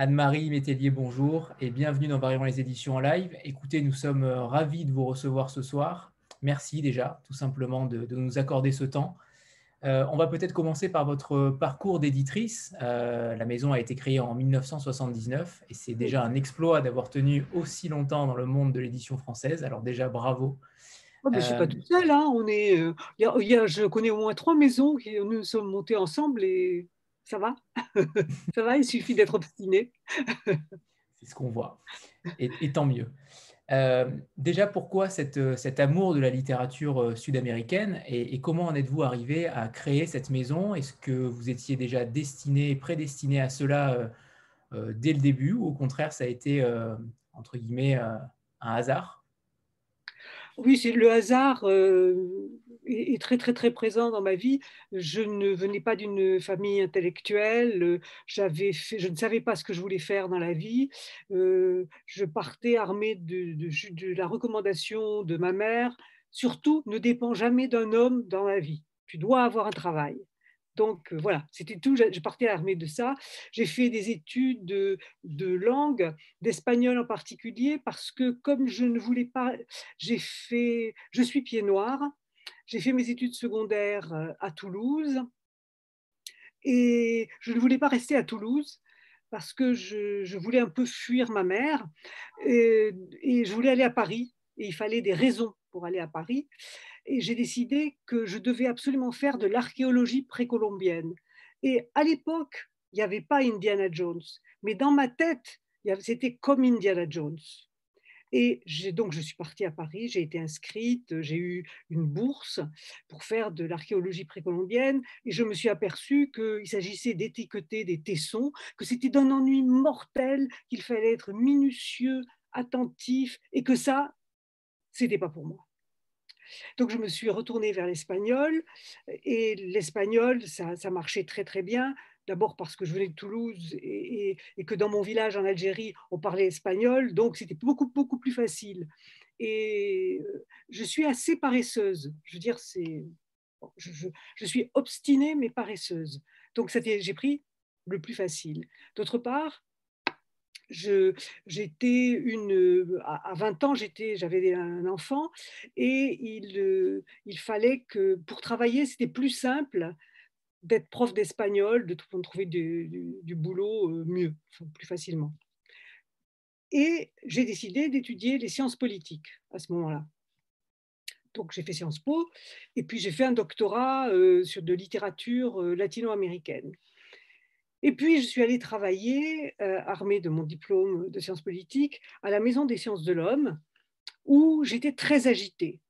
Anne-Marie Métellier, bonjour et bienvenue dans Variant les éditions en live. Écoutez, nous sommes euh, ravis de vous recevoir ce soir. Merci déjà, tout simplement, de, nous accorder ce temps. Euh, on va peut-être commencer par votre parcours d'éditrice. Euh, la maison a été créée en 1979 et c'est déjà un exploit d'avoir tenu aussi longtemps dans le monde de l'édition française. Alors déjà, bravo. Oh, je ne suis pas toute seule. Hein. On est, je connais au moins trois maisons qui nous sommes montées ensemble et ça va? Ça va, il suffit d'être obstiné. C'est ce qu'on voit. Et, tant mieux. Euh, déjà, pourquoi cette, cet amour de la littérature euh, sud-américaine et, comment en êtes-vous arrivé à créer cette maison? Est-ce que vous étiez déjà destiné, prédestiné à cela euh, dès le début ou au contraire, ça a été, entre guillemets, un hasard? Oui, c'est le hasard euh, est, très très très présent dans ma vie. Je ne venais pas d'une famille intellectuelle. J'avais je ne savais pas ce que je voulais faire dans la vie. Euh, je partais armée de, de, la recommandation de ma mère. Surtout, ne dépend jamais d'un homme dans la vie. Tu dois avoir un travail. Donc euh, voilà, c'était tout. Je partais armée de ça. J'ai fait des études de, langue, d'espagnol en particulier, parce que comme je ne voulais pas, j'ai fait, je suis pied noir. J'ai fait mes études secondaires euh, à Toulouse et je ne voulais pas rester à Toulouse parce que je, voulais un peu fuir ma mère et, et je voulais aller à Paris et il fallait des raisons pour aller à Paris et j'ai décidé que je devais absolument faire de l'archéologie précolombienne. Et à l'époque, il n'y avait pas Indiana Jones, mais dans ma tête, c'était comme Indiana Jones. Et donc, je suis partie à Paris, j'ai été inscrite, j'ai eu une bourse pour faire de l'archéologie précolombienne, et je me suis aperçue qu'il s'agissait d'étiqueter des tessons, que c'était d'un ennui mortel, qu'il fallait être minutieux, attentif, et que ça, c'était pas pour moi. Donc je me suis retournée vers l'espagnol et l'espagnol, ça, marchait très très bien. D'abord parce que je venais de Toulouse et, que dans mon village en Algérie, on parlait espagnol, donc c'était beaucoup beaucoup plus facile. Et euh, je suis assez paresseuse. Je veux dire, c'est, je, suis obstinée mais paresseuse. Donc j'ai pris le plus facile. D'autre part, j'étais à 20 ans, j'avais un enfant et euh, il fallait que pour travailler, c'était plus simple d'être prof d'espagnol, de trouver du, boulot euh, mieux, plus facilement. Et j'ai décidé d'étudier les sciences politiques à ce moment-là. Donc j'ai fait Sciences Po et puis j'ai fait un doctorat euh, sur de littérature latino-américaine. Et puis, je suis allée travailler, euh, armée de mon diplôme de sciences politiques, à la Maison des sciences de l'homme, où j'étais très agitée.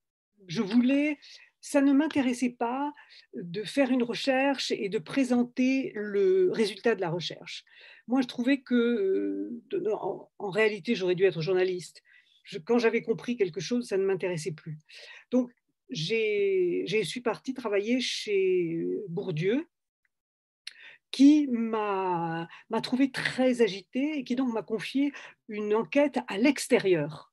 Je voulais, ça ne m'intéressait pas de faire une recherche et de présenter le résultat de la recherche. Moi, je trouvais que, euh, en, réalité, j'aurais dû être journaliste. quand j'avais compris quelque chose, ça ne m'intéressait plus. Donc, j'ai, suis partie travailler chez Bourdieu, qui m'a trouvé très agitée et qui donc m'a confié une enquête à l'extérieur.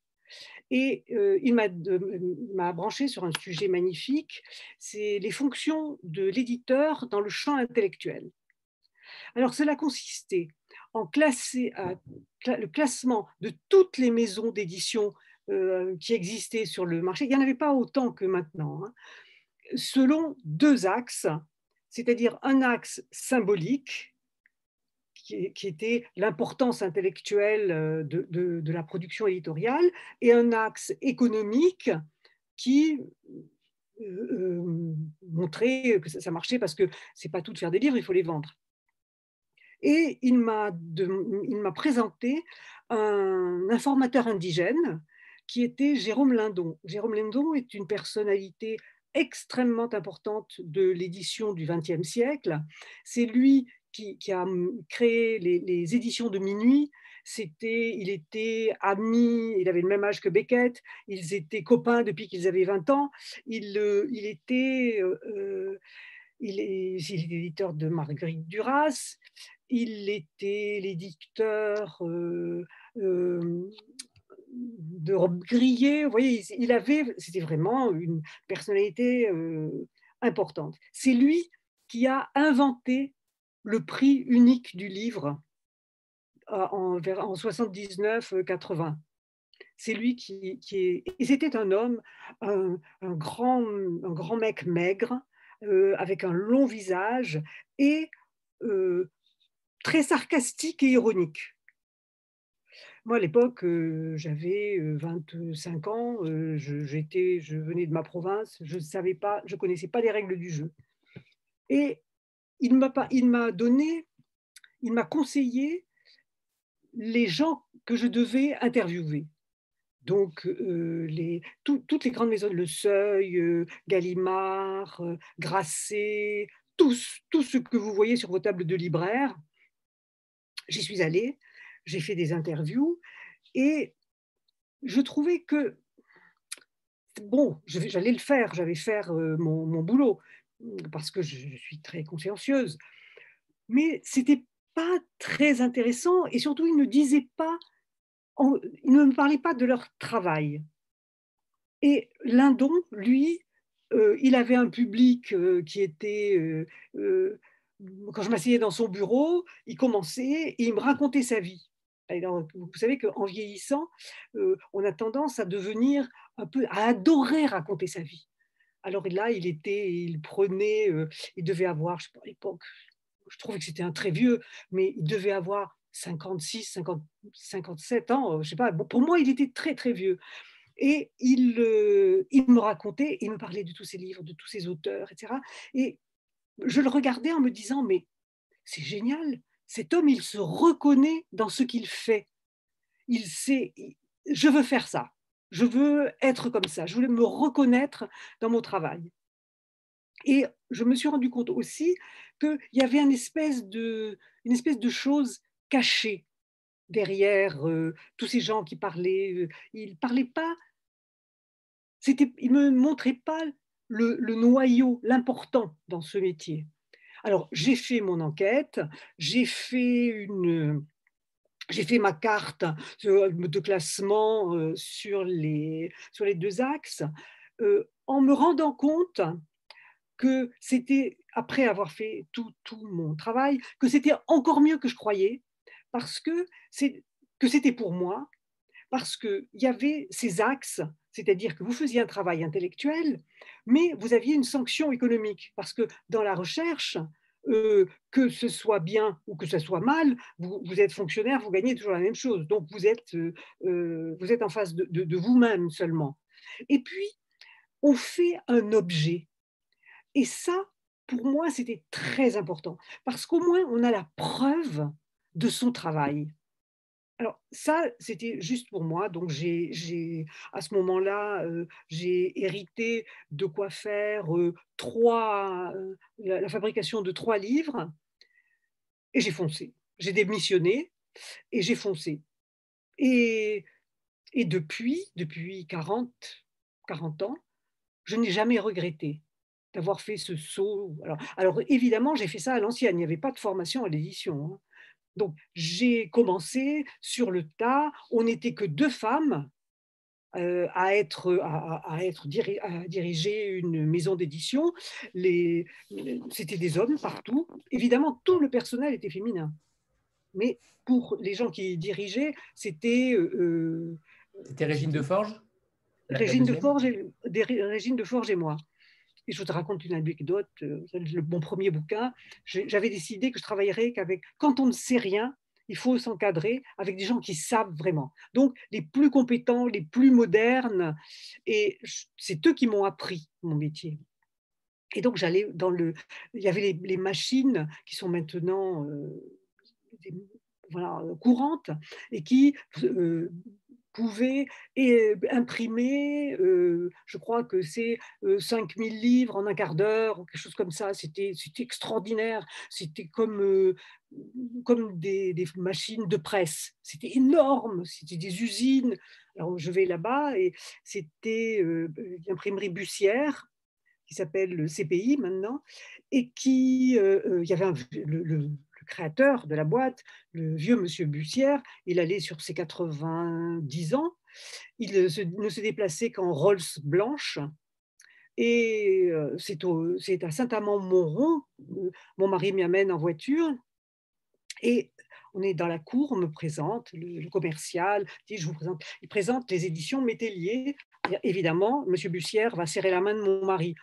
Et euh, il m'a branché sur un sujet magnifique, c'est les fonctions de l'éditeur dans le champ intellectuel. Alors cela consistait en classer le classement de toutes les maisons d'édition euh, qui existaient sur le marché. Il n'y en avait pas autant que maintenant, hein, selon deux axes c'est-à-dire un axe symbolique qui, était l'importance intellectuelle euh, de, la production éditoriale, et un axe économique qui euh, euh, montrait que ça, marchait parce que c'est pas tout de faire des livres, il faut les vendre. Et il m'a présenté un informateur indigène qui était Jérôme Lindon. Jérôme Lindon est une personnalité extrêmement importante de l'édition du XXe siècle. C'est lui qui, a créé les, éditions de minuit. C'était, il était ami, il avait le même âge que Beckett, ils étaient copains depuis qu'ils avaient 20 ans. Il, euh, il était, euh, euh, il est, l'éditeur de Marguerite Duras, il était l'éditeur de robe grillée. Vous voyez, il avait, c'était vraiment une personnalité euh, importante. C'est lui qui a inventé le prix unique du livre en, en 79-80. C'est lui qui, est. Et c'était un homme, un, grand, un grand mec maigre, avec un long visage et très sarcastique et ironique. Moi, à l'époque, j'avais 25 ans, j'étais, je venais de ma province, je ne savais pas, je connaissais pas les règles du jeu. Et il m'a donné, il m'a conseillé les gens que je devais interviewer. Donc, les, toutes les grandes maisons, Le Seuil, Gallimard, Grasset, tous, tout ce que vous voyez sur vos tables de libraire, j'y suis allée j'ai fait des interviews et je trouvais que, bon, j'allais le faire, j'allais faire euh, mon, boulot parce que je, suis très consciencieuse, mais c'était pas très intéressant et surtout ils ne disaient pas, ils ne me parlaient pas de leur travail. Et Lindon, lui, euh, il avait un public euh, qui était quand je m'asseyais dans son bureau, il commençait et il me racontait sa vie vous savez qu'en vieillissant, euh, on a tendance à devenir un peu, à adorer raconter sa vie. Alors là, il était, il prenait, euh, il devait avoir, je sais pas, à l'époque, je trouvais que c'était un très vieux, mais il devait avoir 56, 50, 57 ans, je sais pas. Bon, pour moi, il était très très vieux. Et euh, il me racontait, il me parlait de tous ses livres, de tous ses auteurs, etc. Et je le regardais en me disant, mais c'est génial, cet homme, il se reconnaît dans ce qu'il fait. Il sait, je veux faire ça, je veux être comme ça, je voulais me reconnaître dans mon travail. Et je me suis rendu compte aussi qu'il y avait une espèce de, chose cachée derrière euh, tous ces gens qui parlaient. Euh, ils ne parlaient pas, ils ne me montraient pas le noyau, l'important dans ce métier. Alors, j'ai fait mon enquête, j'ai fait une, j'ai fait ma carte de classement euh, sur les, sur les deux axes euh, en me rendant compte que c'était, après avoir fait tout, tout mon travail, que c'était encore mieux que je croyais, parce que, que c'était pour moi, parce qu'il y avait ces axes, c'est-à-dire que vous faisiez un travail intellectuel, mais vous aviez une sanction économique, parce que dans la recherche, euh, que ce soit bien ou que ce soit mal, vous, êtes fonctionnaire, vous gagnez toujours la même chose. Donc vous êtes, euh, euh, vous êtes en face de, de vous-même seulement. Et puis, on fait un objet. Et ça, pour moi, c'était très important, parce qu'au moins, on a la preuve de son travail. Alors ça, c'était juste pour moi. Donc j'ai, à ce moment-là, euh, j'ai hérité de quoi faire euh, trois, euh, la, fabrication de trois livres, et j'ai foncé. J'ai démissionné et j'ai foncé. Et, depuis, depuis 40, 40 ans, je n'ai jamais regretté d'avoir fait ce saut. Alors, alors évidemment, j'ai fait ça à l'ancienne. Il n'y avait pas de formation à l'édition. Hein. Donc, j'ai commencé sur le tas. On n'était que deux femmes euh, à, être, à, être diriger une maison d'édition. C'était des hommes partout. Évidemment, tout le personnel était féminin. Mais pour les gens qui dirigeaient, c'était. Euh, euh, c'était Régine de Forge Régine de Forge, Régine de Forge et moi. Et je te raconte une anecdote, euh, mon premier bouquin, j'avais décidé que je travaillerais qu'avec, quand on ne sait rien, il faut s'encadrer avec des gens qui savent vraiment. Donc, les plus compétents, les plus modernes, et c'est eux qui m'ont appris mon métier. Et donc, j'allais dans le. Il y avait les, machines qui sont maintenant euh, voilà, courantes et qui euh, pouvait euh, imprimer, euh, je crois que c'est 5000 euh, livres en un quart d'heure, quelque chose comme ça. C'était extraordinaire. C'était comme, comme des, machines de presse. C'était énorme. C'était des usines. Alors je vais là-bas et c'était l'imprimerie Bussière qui s'appelle le CPI maintenant, et qui, il y avait créateur de la boîte, le vieux monsieur Bussière, il allait sur ses 90 ans, il ne se déplaçait qu'en Rolls blanche. Et euh, c'est à Saint-Amand-Montrond, mon mari m'y amène en voiture. Et on est dans la cour, on me présente, le, commercial dit, je vous présente, il présente les éditions Métellier. Évidemment, M. Bussière va serrer la main de mon mari,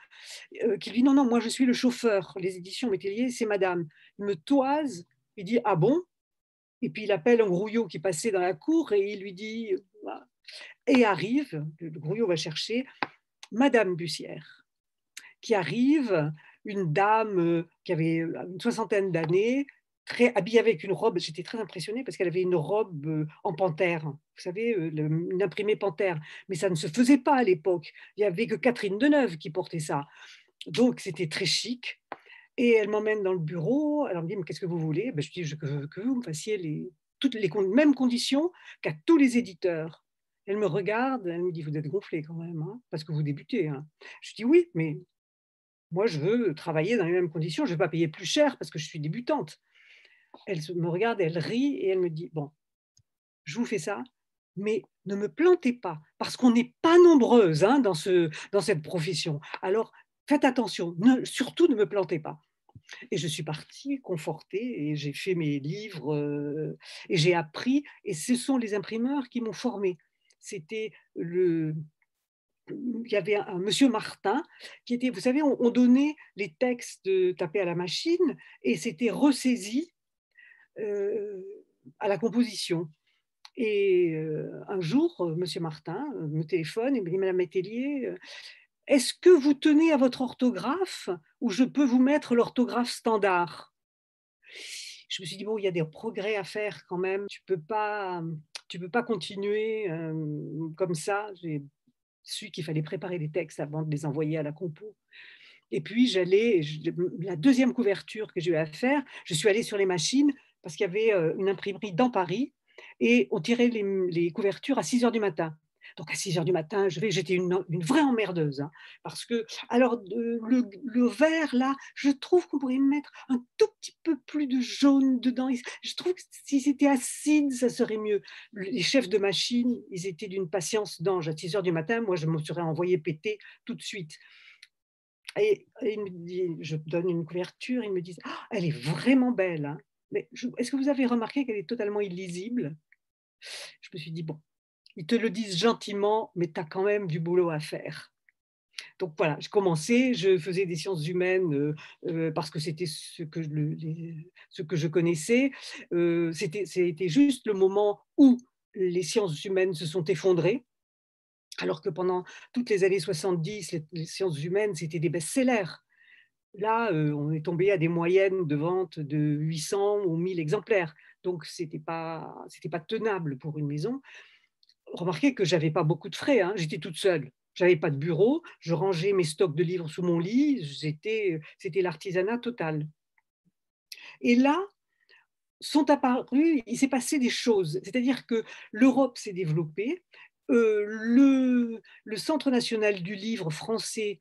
euh, qui lui dit, non, non, moi je suis le chauffeur, les éditions Métellier, c'est madame. Me toise, il dit, ah bon? Et puis il appelle un grouillot qui passait dans la cour et il lui dit, et arrive, le grouillot va chercher, Madame Bussière, qui arrive, une dame euh, qui avait une soixantaine d'années, très habillée avec une robe. J'étais très impressionnée parce qu'elle avait une robe euh, en panthère, vous savez, euh, une imprimée panthère. Mais ça ne se faisait pas à l'époque. Il n'y avait que Catherine Deneuve qui portait ça. Donc c'était très chic. Et elle m'emmène dans le bureau. Elle me dit, mais qu'est-ce que vous voulez? Ben, Je dis, je veux que vous me fassiez les, toutes les mêmes conditions qu'à tous les éditeurs. Elle me regarde, elle me dit, vous êtes gonflé quand même, hein, parce que vous débutez. Hein. Je dis, oui, mais moi, je veux travailler dans les mêmes conditions, je ne vais pas payer plus cher parce que je suis débutante. Elle me regarde, elle rit et elle me dit, bon, je vous fais ça, mais ne me plantez pas, parce qu'on n'est pas nombreuses hein, dans, ce, dans cette profession. Alors, faites attention, surtout ne me plantez pas. Et je suis partie confortée et j'ai fait mes livres euh, et j'ai appris. Et ce sont les imprimeurs qui m'ont formée. C'était le, il y avait un, monsieur Martin qui était, vous savez, on, donnait les textes tapés à la machine et c'était ressaisi euh, à la composition. Et euh, un jour, monsieur Martin me téléphone et me dit Madame Métellier, est-ce que vous tenez à votre orthographe ou je peux vous mettre l'orthographe standard? Je me suis dit, bon, il y a des progrès à faire quand même. Tu ne peux, peux pas continuer euh, comme ça. J'ai su qu'il fallait préparer les textes avant de les envoyer à la compo. Et puis, j'allais, la deuxième couverture que j'ai eu à faire, je suis allée sur les machines parce qu'il y avait euh, une imprimerie dans Paris et on tirait les, les couvertures à 6 heures du matin. Donc à 6 heures du matin, je vais, j'étais une, vraie emmerdeuse. Hein, parce que, alors, le, vert, là, je trouve qu'on pourrait mettre un tout petit peu plus de jaune dedans. Je trouve que si c'était acide, ça serait mieux. Les chefs de machine, ils étaient d'une patience d'ange. À 6 heures du matin, moi, je me serais envoyé péter tout de suite. Et, il me dit, je donne une couverture, ils me disent, ah, elle est vraiment belle. Hein. Mais est-ce que vous avez remarqué qu'elle est totalement illisible? Je me suis dit, bon, ils te le disent gentiment, mais tu as quand même du boulot à faire. Donc voilà, je commençais, je faisais des sciences humaines euh, euh, parce que c'était ce, que je, connaissais. Euh, c'était juste le moment où les sciences humaines se sont effondrées, alors que pendant toutes les années 70, les, sciences humaines, c'était des best-sellers. Là, on est tombé à des moyennes de vente de 800 ou 1000 exemplaires. Donc, ce n'était pas tenable pour une maison remarquez que j'avais pas beaucoup de frais, hein. j'étais toute seule. J'avais pas de bureau, je rangeais mes stocks de livres sous mon lit, c'était l'artisanat total. Et là, sont apparus, il s'est passé des choses, c'est-à-dire que l'Europe s'est développée, euh, le, le, Centre national du livre français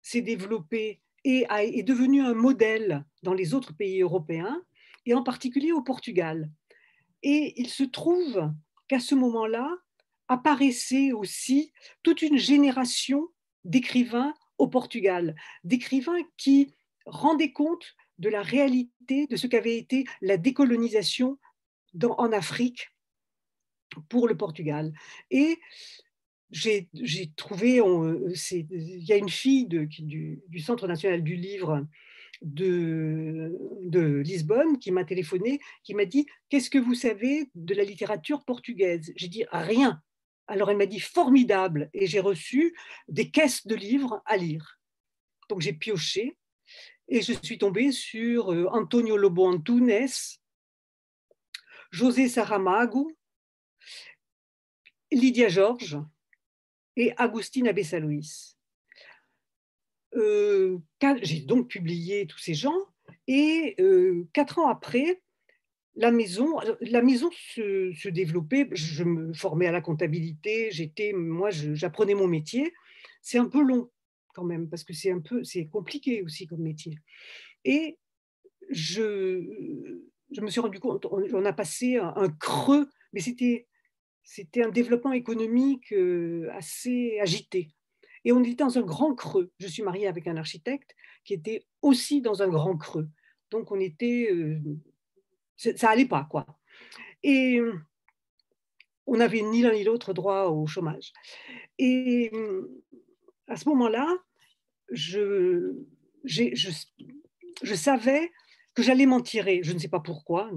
s'est développé et est devenu un modèle dans les autres pays européens, et en particulier au Portugal. Et il se trouve qu'à ce moment-là, apparaissait aussi toute une génération d'écrivains au Portugal, d'écrivains qui rendaient compte de la réalité de ce qu'avait été la décolonisation en Afrique pour le Portugal. Et j'ai trouvé, il y a une fille du, Centre national du livre de, de Lisbonne qui m'a téléphoné, qui m'a dit Qu'est-ce que vous savez de la littérature portugaise? J'ai dit Rien. Alors elle m'a dit formidable et j'ai reçu des caisses de livres à lire. Donc j'ai pioché et je suis tombée sur euh, Antonio Lobo Antunes, José Saramago, Lydia Georges et Agustina Bessaluis. Euh, j'ai donc publié tous ces gens et euh, quatre ans après, la maison, la maison se, développait. Je me formais à la comptabilité. J'étais, moi, j'apprenais mon métier. C'est un peu long quand même parce que c'est un peu, c'est compliqué aussi comme métier. Et je, je me suis rendu compte, on, a passé un, creux, mais c'était, c'était un développement économique euh, assez agité. Et on était dans un grand creux. Je suis mariée avec un architecte qui était aussi dans un grand creux. Donc on était euh, ça allait pas, quoi. Et on n'avait ni l'un ni l'autre droit au chômage. Et à ce moment-là, je, je, je, savais que j'allais m'en tirer. Je ne sais pas pourquoi,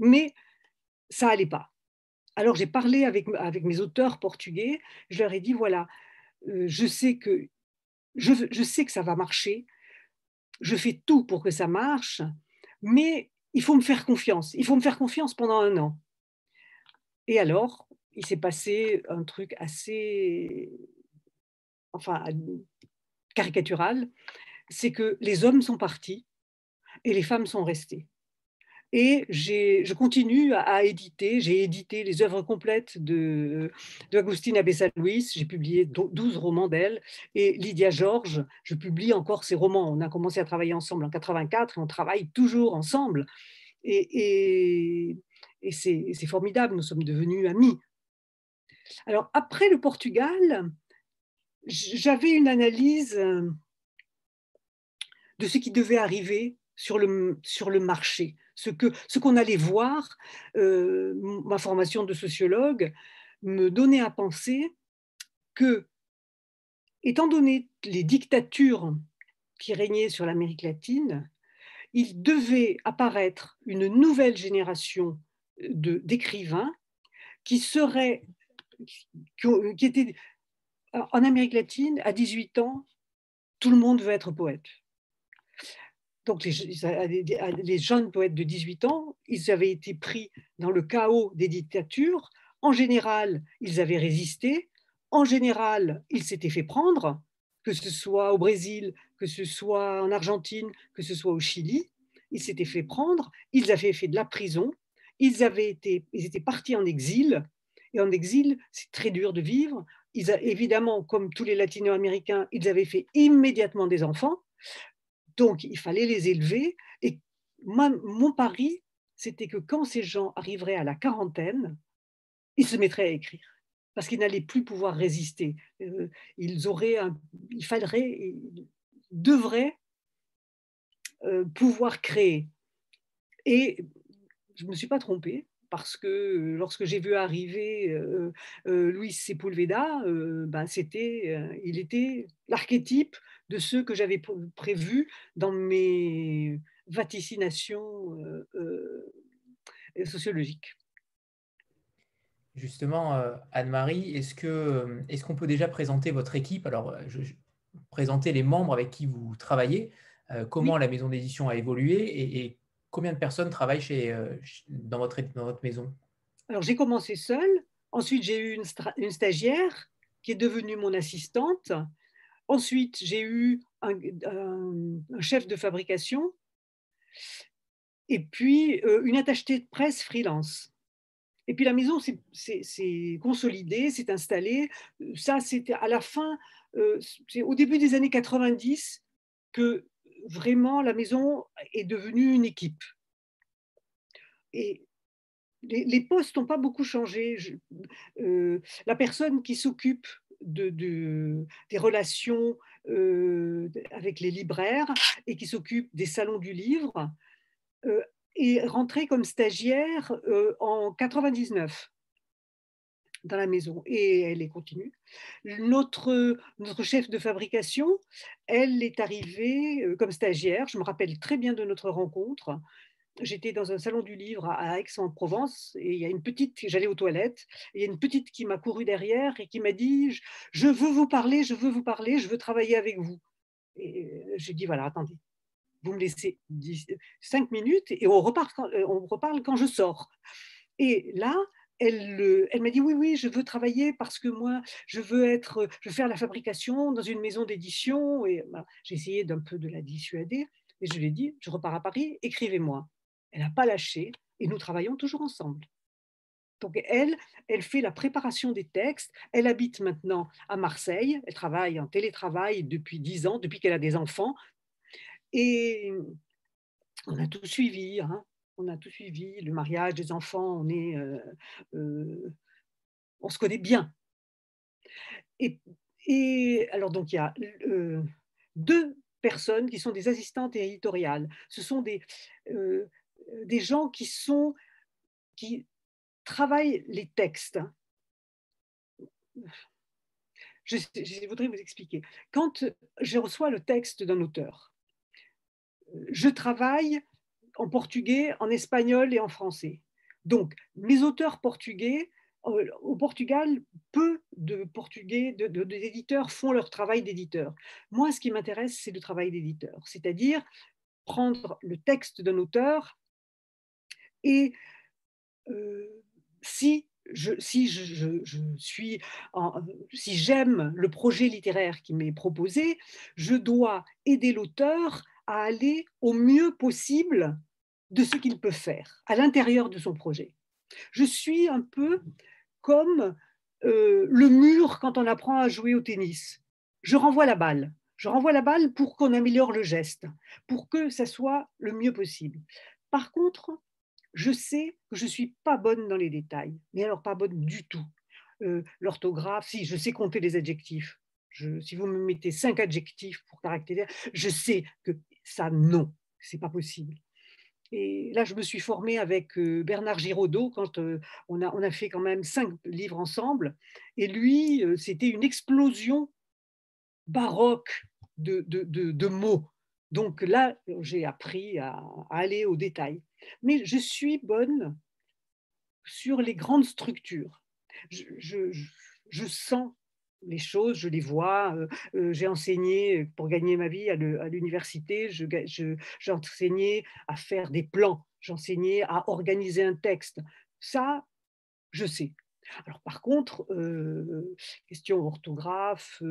mais ça allait pas. Alors j'ai parlé avec, avec mes auteurs portugais. Je leur ai dit voilà, euh, je sais que je, je sais que ça va marcher. Je fais tout pour que ça marche, mais il faut me faire confiance. Il faut me faire confiance pendant un an. Et alors, il s'est passé un truc assez, enfin, caricatural, c'est que les hommes sont partis et les femmes sont restées. Et je continue à, éditer. J'ai édité les œuvres complètes de, de. J'ai publié 12 romans d'elle. Et Lydia Georges, je publie encore ses romans. On a commencé à travailler ensemble en 84 et on travaille toujours ensemble. Et, et c'est formidable, nous sommes devenus amis. Alors, après le Portugal, j'avais une analyse euh, de ce qui devait arriver sur le, sur le marché, ce qu'on allait voir. Euh, ma formation de sociologue me donnait à penser que, étant donné les dictatures qui régnaient sur l'Amérique latine, il devait apparaître une nouvelle génération d'écrivains qui seraient, en Amérique latine, à 18 ans, tout le monde veut être poète. Donc les, jeunes poètes de 18 ans, ils avaient été pris dans le chaos des dictatures. En général, ils avaient résisté. En général, ils s'étaient fait prendre, que ce soit au Brésil, que ce soit en Argentine, que ce soit au Chili. Ils s'étaient fait prendre, ils avaient fait de la prison, ils, avaient été, ils étaient partis en exil, et en exil, c'est très dur de vivre. Ils évidemment, comme tous les latino-américains, ils avaient fait immédiatement des enfants, donc il fallait les élever. Et mon pari, c'était que quand ces gens arriveraient à la quarantaine, ils se mettraient à écrire parce qu'ils n'allaient plus pouvoir résister. Euh, ils auraient, il faudrait, devraient euh, pouvoir créer. Et je ne me suis pas trompée parce que euh, lorsque j'ai vu arriver euh, Luis Sepulveda, ben c'était, il était l'archétype de ceux que j'avais prévus dans mes vaticinations sociologiques. Justement, Anne-Marie, est-ce qu'on peut déjà présenter votre équipe? Alors, je, présenter les membres avec qui vous travaillez, comment la maison d'édition a évolué et, et combien de personnes travaillent chez, euh, dans, votre, dans votre maison? Alors, j'ai commencé seule. Ensuite, j'ai eu une, une, stagiaire qui est devenue mon assistante. Ensuite, j'ai eu un, chef de fabrication. Et puis, euh, une attachée de presse freelance. Et puis, la maison s'est consolidée, s'est installée. Ça, c'était à la fin, euh, au début des années 90 que vraiment, la maison est devenue une équipe. Et les, postes n'ont pas beaucoup changé. Euh, la personne qui s'occupe de, des relations euh, avec les libraires et qui s'occupe des salons du livre euh, est rentrée comme stagiaire en 99 dans la maison et elle est continue. Notre, notre chef de fabrication, elle est arrivée euh, comme stagiaire. Je me rappelle très bien de notre rencontre. J'étais dans un salon du livre à Aix-en-Provence et il y a une petite, j'allais aux toilettes, et il y a une petite qui m'a couru derrière et qui m'a dit Je veux vous parler, je veux vous parler, je veux travailler avec vous. Et euh, j'ai dit Voilà, attendez, vous me laissez 5 minutes et euh, on reparle quand je sors. Et là, elle, elle m'a dit oui, oui, je veux travailler parce que moi, je veux être, je veux faire la fabrication dans une maison d'édition. Et bah, j'ai essayé d'un peu de la dissuader, et je lui ai dit, je repars à Paris, écrivez-moi. Elle n'a pas lâché, et nous travaillons toujours ensemble. Donc elle, elle fait la préparation des textes. Elle habite maintenant à Marseille. Elle travaille en télétravail depuis dix ans, depuis qu'elle a des enfants. Et on a tout suivi. Hein on a tout suivi, le mariage des enfants, on est, euh, euh, on se connaît bien. Et, alors donc il y a euh, deux personnes qui sont des assistantes éditoriales. Ce sont des des gens qui sont qui travaillent les textes. Je, voudrais vous expliquer. Quand je reçois le texte d'un auteur, je travaille en portugais, en espagnol et en français. Donc, mes auteurs portugais, euh, au Portugal, peu de portugais, d'éditeurs font leur travail d'éditeur. Moi, ce qui m'intéresse, c'est le travail d'éditeur, c'est-à-dire prendre le texte d'un auteur et euh, si je, si je, suis si j'aime le projet littéraire qui m'est proposé, je dois aider l'auteur à aller au mieux possible de ce qu'il peut faire à l'intérieur de son projet. Je suis un peu comme euh, le mur quand on apprend à jouer au tennis. Je renvoie la balle. Je renvoie la balle pour qu'on améliore le geste, pour que ça soit le mieux possible. Par contre, je sais que je ne suis pas bonne dans les détails, mais alors pas bonne du tout. Euh, l'orthographe, si, je sais compter les adjectifs. si vous me mettez cinq adjectifs pour caractériser, je sais que ça, non, c'est pas possible. Et là, je me suis formée avec euh, Bernard Giraudot quand euh, on a, on a fait quand même cinq livres ensemble. Et lui, c'était une explosion baroque de, de, de, mots. Donc là, j'ai appris à, aller au détail. Mais je suis bonne sur les grandes structures. Je, sens les choses, je les vois. Euh, euh, j'ai enseigné pour gagner ma vie à l'université, j'enseignais à faire des plans, j'enseignais à organiser un texte. Ça, je sais. Alors par contre, euh, question orthographe,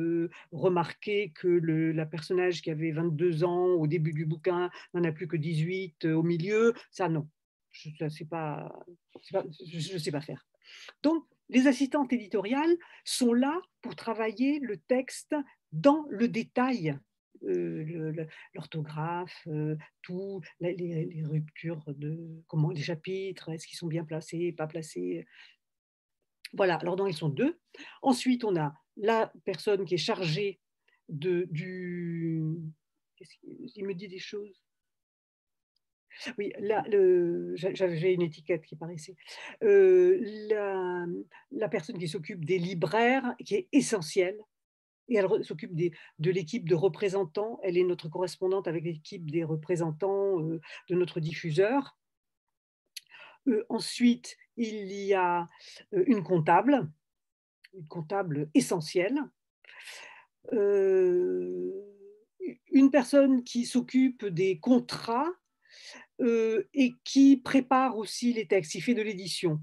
remarquer que le la personnage qui avait 22 ans au début du bouquin n'en a plus que 18 au milieu, ça non, je ne sais, pas, je sais pas faire. Donc les assistantes éditoriales sont là pour travailler le texte dans le détail, euh, l'orthographe, euh, tout, les, ruptures de comment les chapitres, est-ce qu'ils sont bien placés, pas placés. Voilà, alors donc ils sont deux. Ensuite, on a la personne qui est chargée de, du. Il me dit des choses oui, là, j'avais une étiquette qui paraissait. Euh, la, personne qui s'occupe des libraires, qui est essentielle, et elle s'occupe de l'équipe de représentants. Elle est notre correspondante avec l'équipe des représentants euh, de notre diffuseur. Euh, ensuite, il y a une comptable, une comptable essentielle. une personne qui s'occupe des contrats euh, et qui prépare aussi les textes, il fait de l'édition.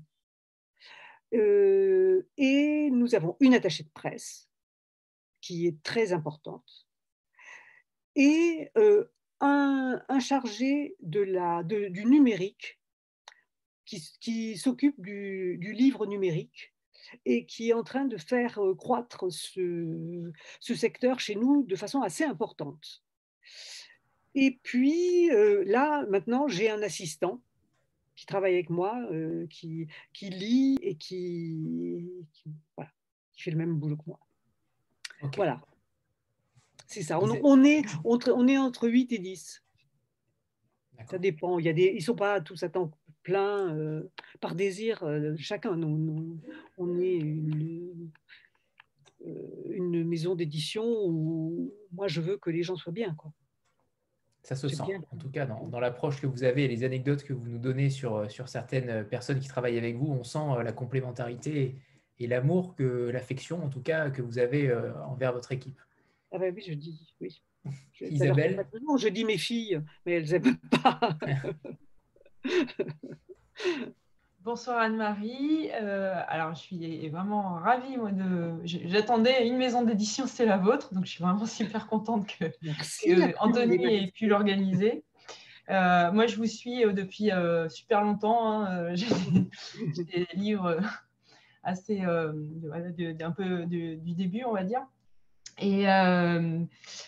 Euh, et nous avons une attachée de presse qui est très importante et euh, un, chargé du numérique qui, s'occupe du, livre numérique et qui est en train de faire croître ce, ce secteur chez nous de façon assez importante. Et puis euh, là, maintenant, j'ai un assistant qui travaille avec moi, euh, qui, qui, lit et qui, voilà, qui, fait le même boulot que moi. Voilà. C'est ça. On, est entre, on est entre 8 et 10. Ça dépend. Il y a des, ils ne sont pas tous à temps plein euh, par désir. chacun. Nous, on est une, une maison d'édition où moi, je veux que les gens soient bien. Quoi. Ça se sent, en tout cas, dans, l'approche que vous avez et les anecdotes que vous nous donnez sur, euh, sur certaines euh, personnes qui travaillent avec vous, on sent euh, la complémentarité et, l'amour, que l'affection, en tout cas, que vous avez envers votre équipe. Ah ben oui, je dis, oui. Isabelle Je dis mes filles, mais elles n'aiment pas. Bonsoir Anne-Marie. Euh, alors, je suis vraiment ravie. Moi, de... J'attendais une maison d'édition, c'est la vôtre. Donc, je suis vraiment super contente que, Anthony ait pu l'organiser. Euh, moi, je vous suis euh, depuis super longtemps. Hein. J'ai des livres assez un peu du début, on va dire. Et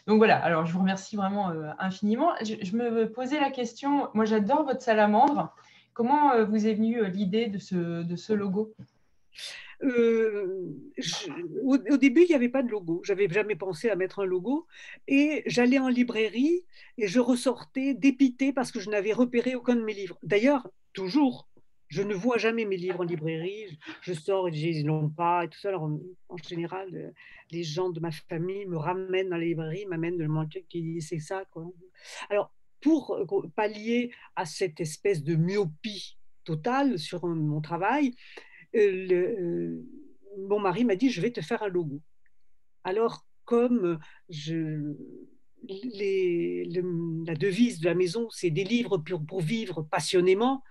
donc voilà, alors je vous remercie vraiment infiniment. je, me posais la question, moi j'adore votre salamandre. Comment euh, vous est venue euh, l'idée de ce, de ce logo? Au, début, il n'y avait pas de logo. J'avais jamais pensé à mettre un logo. Et j'allais en librairie et je ressortais dépité parce que je n'avais repéré aucun de mes livres. D'ailleurs, toujours, je ne vois jamais mes livres en librairie. Je sors et ils n'ont pas et tout ça. Alors, en, général, les gens de ma famille me ramènent dans la librairie, m'amènent le truc qui c'est ça. Quoi. Alors, pour pallier à cette espèce de myopie totale sur mon travail, euh, mon mari m'a dit je vais te faire un logo. Alors, comme je, la devise de la maison, c'est des livres pour, vivre passionnément,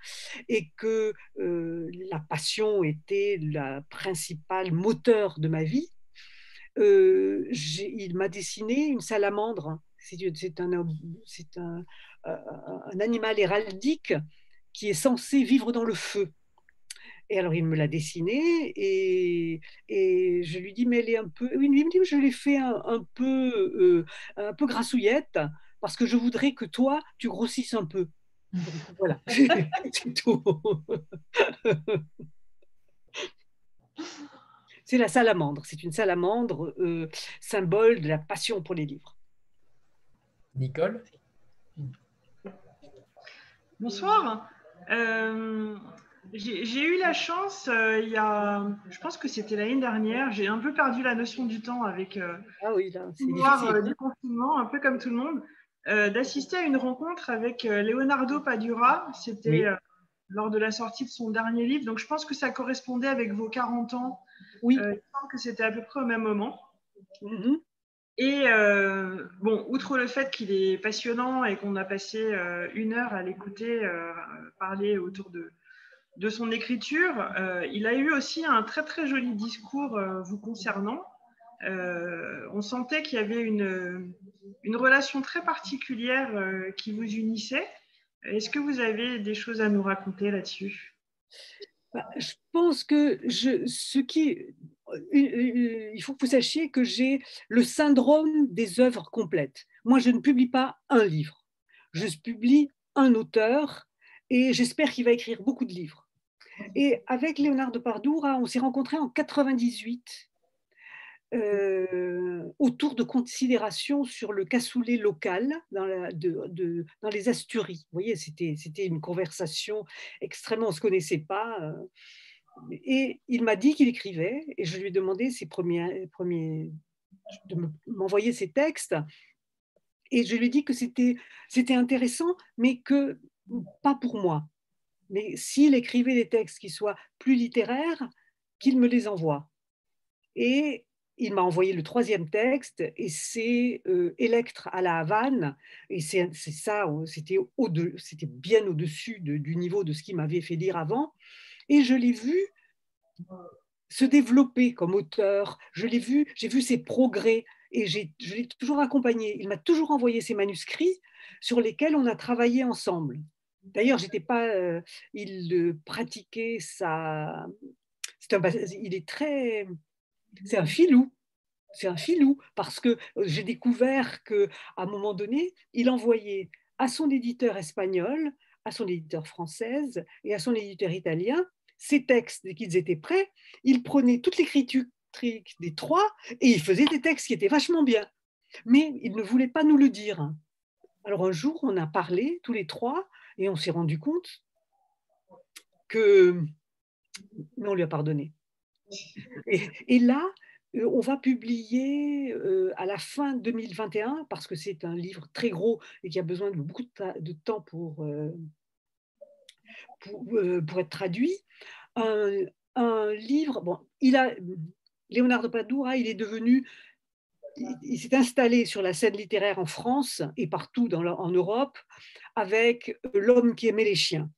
et que euh, la passion était la principale moteur de ma vie, euh, il m'a dessiné une salamandre. C'est un, animal héraldique qui est censé vivre dans le feu. Et alors, il me l'a dessiné et, et, je lui dis, mais elle est un peu. Oui, il me dit, je l'ai fait un, peu, euh, un peu grassouillette parce que je voudrais que toi, tu grossisses un peu. voilà, c'est tout. c'est la salamandre. C'est une salamandre, euh, symbole de la passion pour les livres. Nicole? Bonsoir. Euh, j'ai eu la chance, euh, il y a, je pense que c'était l'année dernière, j'ai un peu perdu la notion du temps avec euh, ah oui, là, euh, du confinement, un peu comme tout le monde, d'assister à une rencontre avec Leonardo Padura. C'était lors de la sortie de son dernier livre, donc je pense que ça correspondait avec vos 40 ans. Oui. il me semble que c'était à peu près au même moment. Mm-hmm. Et bon, outre le fait qu'il est passionnant et qu'on a passé une heure à l'écouter parler autour de, de son écriture, euh, il a eu aussi un très très joli discours euh, vous concernant. Euh, on sentait qu'il y avait une, une, relation très particulière qui vous unissait. Est-ce que vous avez des choses à nous raconter là-dessus? Bah, Je pense que je, ce qui, il faut que vous sachiez que j'ai le syndrome des œuvres complètes. Moi, je ne publie pas un livre. Je publie un auteur et j'espère qu'il va écrire beaucoup de livres. Et avec Léonard de Pardoura, on s'est rencontrés en 98 euh, autour de considérations sur le cassoulet local dans, les Asturies. Vous voyez, c'était, une conversation extrêmement, on ne se connaissait pas. Euh, et il m'a dit qu'il écrivait, et je lui ai demandé ses premiers, premiers de m'envoyer ses textes. Et je lui ai dit que c'était intéressant, mais que pas pour moi mais s'il écrivait des textes qui soient plus littéraires, qu'il me les envoie. Et il m'a envoyé le troisième texte, et c'est euh, Électre à la Havane, et c'est ça, c'était au bien au-dessus du niveau de ce qu'il m'avait fait lire avant, et je l'ai vu se développer comme auteur, je l'ai vu, j'ai vu ses progrès, et je l'ai toujours accompagné. Il m'a toujours envoyé ses manuscrits sur lesquels on a travaillé ensemble. D'ailleurs, j'étais pas. Euh, il pratiquait ça. il est très. C'est un filou. C'est un filou parce que euh, j'ai découvert que à un moment donné, il envoyait à son éditeur espagnol, à son éditeur française et à son éditeur italien ses textes dès qu'ils étaient prêts. Il prenait toute l'écriture des trois et il faisait des textes qui étaient vachement bien. Mais il ne voulait pas nous le dire. Alors un jour, on a parlé tous les trois et on s'est rendu compte que on lui a pardonné. Et, là, euh, on va publier euh, à la fin 2021, parce que c'est un livre très gros et qui a besoin de beaucoup de, temps pour, euh, pour, être traduit, un, livre, bon, il a, Léonard de il est devenu il s'est installé sur la scène littéraire en France et partout en Europe avec L'homme qui aimait les chiens,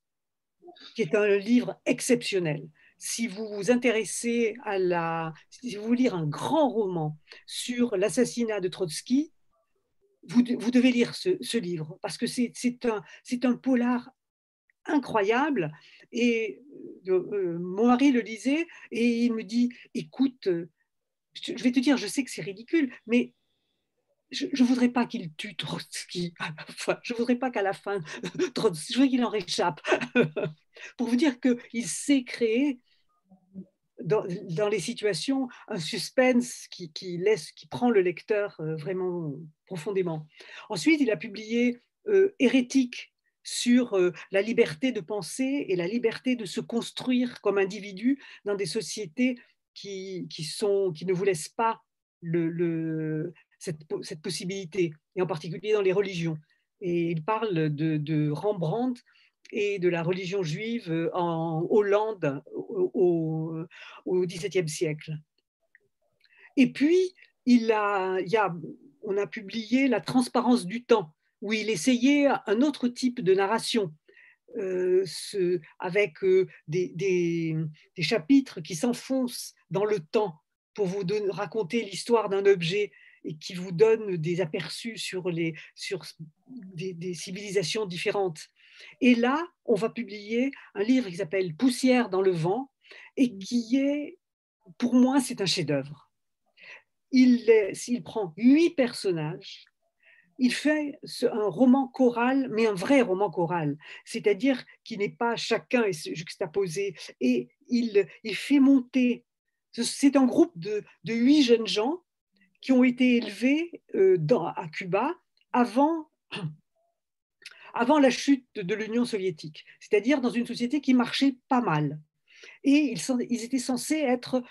qui est un livre exceptionnel. Si vous vous intéressez à la, si vous voulez lire un grand roman sur l'assassinat de Trotsky, vous, devez lire ce, livre parce que c'est un, un polar incroyable. Et euh, euh, mon mari le lisait et il me dit, écoute, je vais te dire, je sais que c'est ridicule, mais je ne voudrais pas qu'il tue Trotsky Je ne voudrais pas qu'à la fin, Trotsky, je voudrais qu'il en réchappe. Pour vous dire qu'il sait créer dans, les situations un suspense qui, laisse, qui prend le lecteur vraiment profondément. Ensuite, il a publié Hérétique sur la liberté de penser et la liberté de se construire comme individu dans des sociétés qui, sont, qui ne vous laissent pas cette, cette, possibilité, et en particulier dans les religions. Et il parle de, Rembrandt et de la religion juive en Hollande au, XVIIe siècle. Et puis, il a, il a, on a publié La transparence du temps, où il essayait un autre type de narration, ce, avec euh, des, des, des, chapitres qui s'enfoncent dans le temps pour vous donner, raconter l'histoire d'un objet et qui vous donne des aperçus sur, les, sur des, civilisations différentes. Et là, on va publier un livre qui s'appelle Poussière dans le vent et qui est, pour moi, c'est un chef-d'œuvre. Il, il prend huit personnages, il fait un roman choral, mais un vrai roman choral, c'est-à-dire qui n'est pas chacun juxtaposé, et il, il fait monter. C'est un groupe de, de huit jeunes gens qui ont été élevés euh, à Cuba avant, avant la chute de l'Union soviétique, c'est-à-dire dans une société qui marchait pas mal. Et ils, ils étaient censés être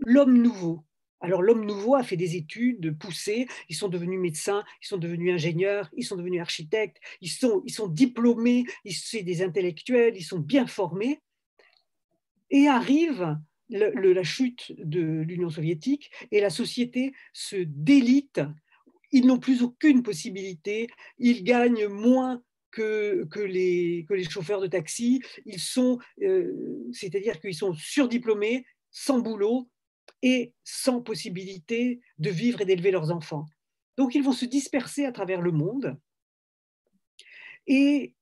l'homme nouveau. Alors l'homme nouveau a fait des études poussées, ils sont devenus médecins, ils sont devenus ingénieurs, ils sont devenus architectes, ils sont, diplômés, ils sont des intellectuels, ils sont bien formés. Et arrive la chute de l'Union soviétique et la société se délite. Ils n'ont plus aucune possibilité, ils gagnent moins que, que, les, que les chauffeurs de taxi, ils sont, euh, c'est-à-dire qu'ils sont surdiplômés, sans boulot et sans possibilité de vivre et d'élever leurs enfants. Donc ils vont se disperser à travers le monde. Et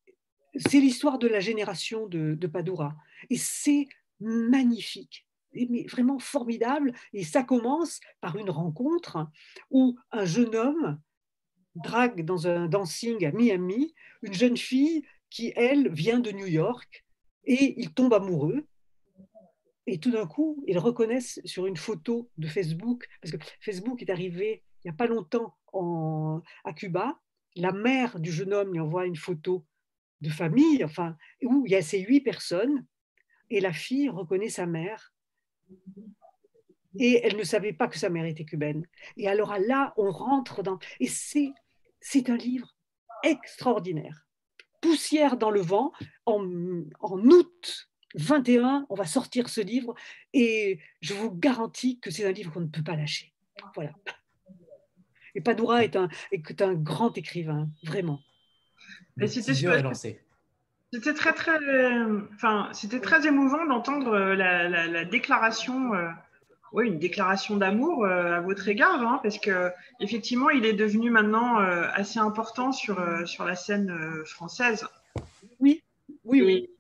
c'est l'histoire de la génération de, de Padura. Et c'est magnifique mais vraiment formidable. Et ça commence par une rencontre où un jeune homme drague dans un dancing à Miami une jeune fille qui, elle, vient de New York et il tombe amoureux. Et tout d'un coup, ils reconnaissent sur une photo de Facebook, parce que Facebook est arrivé il n'y a pas longtemps en, à Cuba, la mère du jeune homme lui envoie une photo de famille, enfin, où il y a ces huit personnes, et la fille reconnaît sa mère et elle ne savait pas que sa mère était cubaine. Et alors là, on rentre dans... Et c'est, un livre extraordinaire. Poussière dans le vent, en, en août 21, on va sortir ce livre et je vous garantis que c'est un livre qu'on ne peut pas lâcher. Voilà. Et Padoura est un, est un grand écrivain, vraiment. C'était très, très, enfin, c'était très émouvant d'entendre euh, la, déclaration, euh, oui, une déclaration d'amour euh, à votre égard, hein, parce que effectivement, il est devenu maintenant assez important sur, sur la scène française. Oui, oui, oui. Et,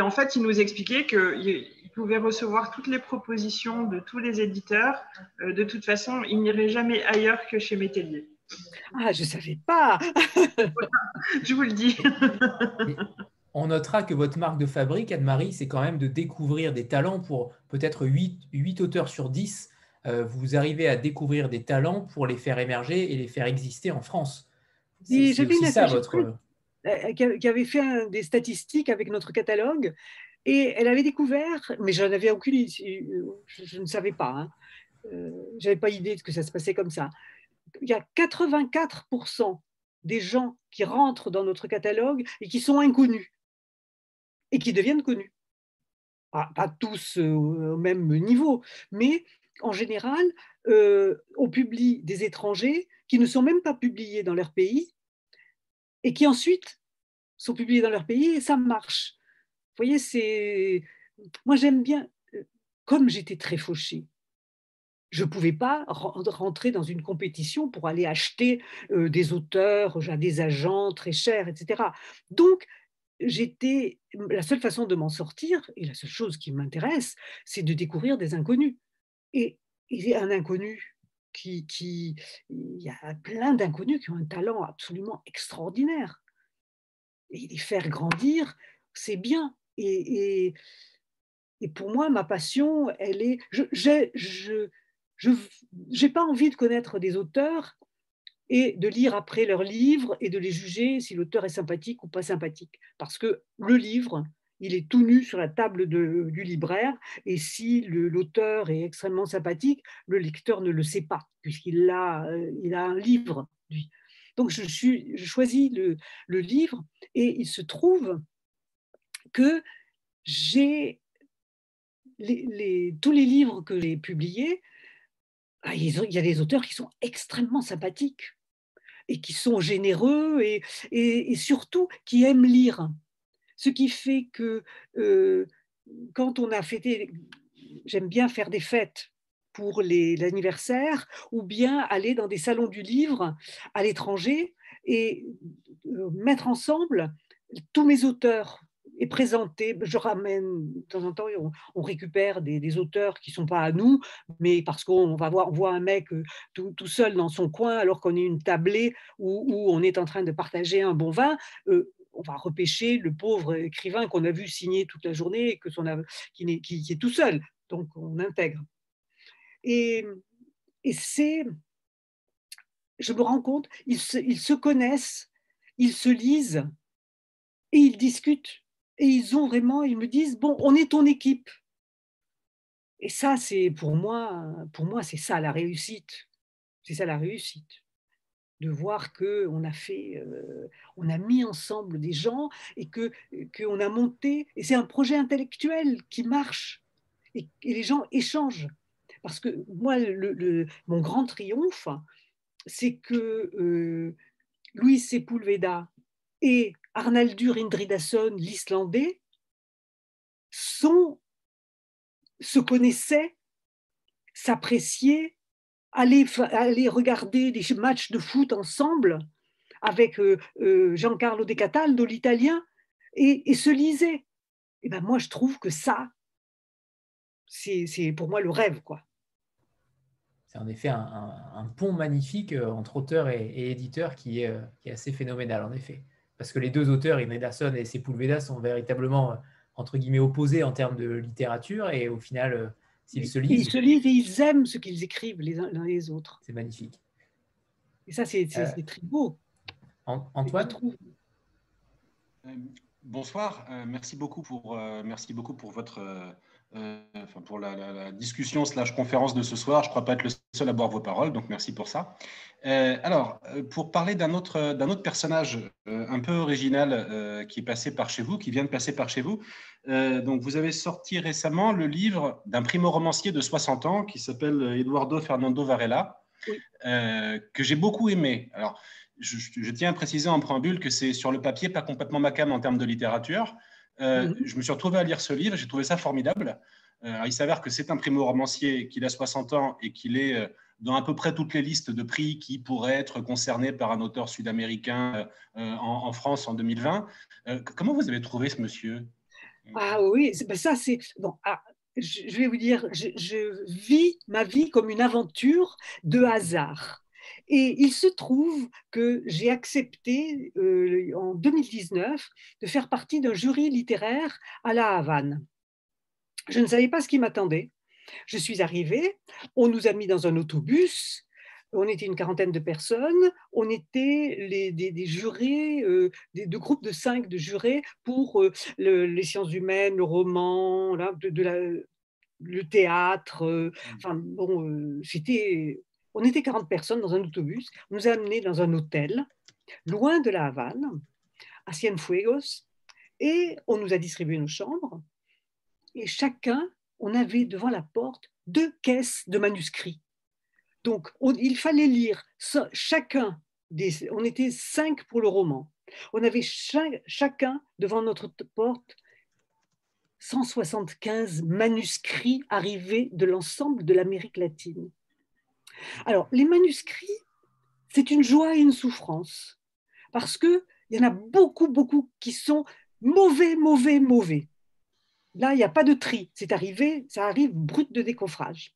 en fait, il nous expliquait qu'il pouvait recevoir toutes les propositions de tous les éditeurs. de toute façon, il n'irait jamais ailleurs que chez Métellier. Ah, je ne savais pas. je vous le dis. on notera que votre marque de fabrique, Anne-Marie, c'est quand même de découvrir des talents pour peut-être 8, auteurs sur 10. Euh, vous arrivez à découvrir des talents pour les faire émerger et les faire exister en France. C'est ça votre... Euh, qui avait fait des statistiques avec notre catalogue et elle avait découvert, mais je n'avais aucune idée, je, ne savais pas, hein. euh, je n'avais pas idée de que ça se passait comme ça. Il y a 84% des gens qui rentrent dans notre catalogue et qui sont inconnus et qui deviennent connus. Pas, tous euh, au même niveau, mais en général, euh, on publie des étrangers qui ne sont même pas publiés dans leur pays et qui ensuite sont publiés dans leur pays et ça marche. Vous voyez, c'est. Moi, j'aime bien. Euh, comme j'étais très fauchée, je ne pouvais pas rentrer dans une compétition pour aller acheter des auteurs des agents très chers, etc. Donc, j'étais la seule façon de m'en sortir et la seule chose qui m'intéresse, c'est de découvrir des inconnus. Et, a un inconnu qui, qui, il y a plein d'inconnus qui ont un talent absolument extraordinaire. Et les faire grandir, c'est bien. Et, Et pour moi, ma passion, elle est. Je n'ai pas envie de connaître des auteurs et de lire après leurs livres et de les juger si l'auteur est sympathique ou pas sympathique. Parce que le livre, il est tout nu sur la table du libraire, et si l'auteur est extrêmement sympathique, le lecteur ne le sait pas, puisqu'il a, il a un livre, lui. Donc je, choisis le, livre, et il se trouve que j'ai les, tous les livres que j'ai publiés, ah, il y a des auteurs qui sont extrêmement sympathiques et qui sont généreux et, et surtout qui aiment lire. Ce qui fait que euh, quand on a fêté, j'aime bien faire des fêtes pour les anniversaires ou bien aller dans des salons du livre à l'étranger et euh, mettre ensemble tous mes auteurs et présenter. Je ramène de temps en temps, on, récupère des, auteurs qui ne sont pas à nous, mais parce qu'on va voir, voit un mec euh, tout, seul dans son coin alors qu'on est une tablée où, on est en train de partager un bon vin on va repêcher le pauvre écrivain qu'on a vu signer toute la journée et que son, qui, est, tout seul. Donc on intègre. Et, c'est, je me rends compte, ils se, ils se connaissent, ils se lisent et ils discutent. Et ils ont vraiment, ils me disent, bon, on est ton équipe. Et ça, c'est pour moi, pour moi, c'est ça la réussite. C'est ça la réussite de voir que on a fait, euh, on a mis ensemble des gens et que qu'on a monté. Et c'est un projet intellectuel qui marche et, les gens échangent. Parce que moi, mon grand triomphe, c'est que euh, Louis Sepulveda et Arnaldur Indridason, l'Islandais, se connaissaient, s'appréciaient, aller, aller regarder des matchs de foot ensemble avec euh, euh, Giancarlo De Cataldo, l'italien, et, se lisaient. Et eh ben moi, je trouve que ça, c'est pour moi le rêve. quoi. C'est en effet un, pont magnifique euh, entre auteur et, éditeur qui est, qui est, assez phénoménal, en effet. Parce que les deux auteurs, Inederson et Sepulveda, sont véritablement, entre guillemets, opposés en termes de littérature, et au final, S'ils se lisent. Ils se lisent et ils aiment ce qu'ils écrivent les uns les autres. C'est magnifique. Et ça, c'est euh, très beau. Antoine? Euh, Bonsoir, euh, merci beaucoup pour, merci beaucoup pour votre euh, enfin pour la, discussion slash conférence de ce soir. Je ne crois pas être le seul à boire vos paroles, donc merci pour ça. Euh, alors, euh, pour parler d'un autre, d'un autre personnage un peu original qui est passé par chez vous, qui vient de passer par chez vous, donc vous avez sorti récemment le livre d'un primo-romancier de 60 ans qui s'appelle Eduardo Fernando Varela, que j'ai beaucoup aimé. Alors, je, je, tiens à préciser en préambule que c'est sur le papier pas complètement macam en termes de littérature, euh, mhm. Je me suis retrouvé à lire ce livre, j'ai trouvé ça formidable. Euh, il s'avère que c'est un primo-romancier, qu'il a 60 ans et qu'il est euh, dans à peu près toutes les listes de prix qui pourraient être concernés par un auteur sud-américain en, France en 2020. comment vous avez trouvé ce monsieur? Ah oui, ben ça c'est... Bon, ah, je vais vous dire, je, vis ma vie comme une aventure de hasard. Et il se trouve que j'ai accepté euh, en 2019 de faire partie d'un jury littéraire à La Havane. Je ne savais pas ce qui m'attendait. Je suis arrivée, on nous a mis dans un autobus, on était une quarantaine de personnes, on était les, des, jurés, euh, des, deux groupes de cinq de jurés pour euh, les sciences humaines, le roman, de, le théâtre. mmh. Enfin, bon, c'était on était 40 personnes dans un autobus. On nous a amenés dans un hôtel, loin de la Havane, à Cienfuegos, et on nous a distribué nos chambres. Et chacun, on avait devant la porte deux caisses de manuscrits. Donc, il fallait lire chacun des. On était cinq pour le roman. On avait chacun devant notre porte 175 manuscrits arrivés de l'ensemble de l'Amérique latine. Alors, les manuscrits, c'est une joie et une souffrance, parce qu'il y en a beaucoup, beaucoup qui sont mauvais, mauvais, mauvais. Là, il n'y a pas de tri. C'est arrivé, ça arrive brut de décoffrage.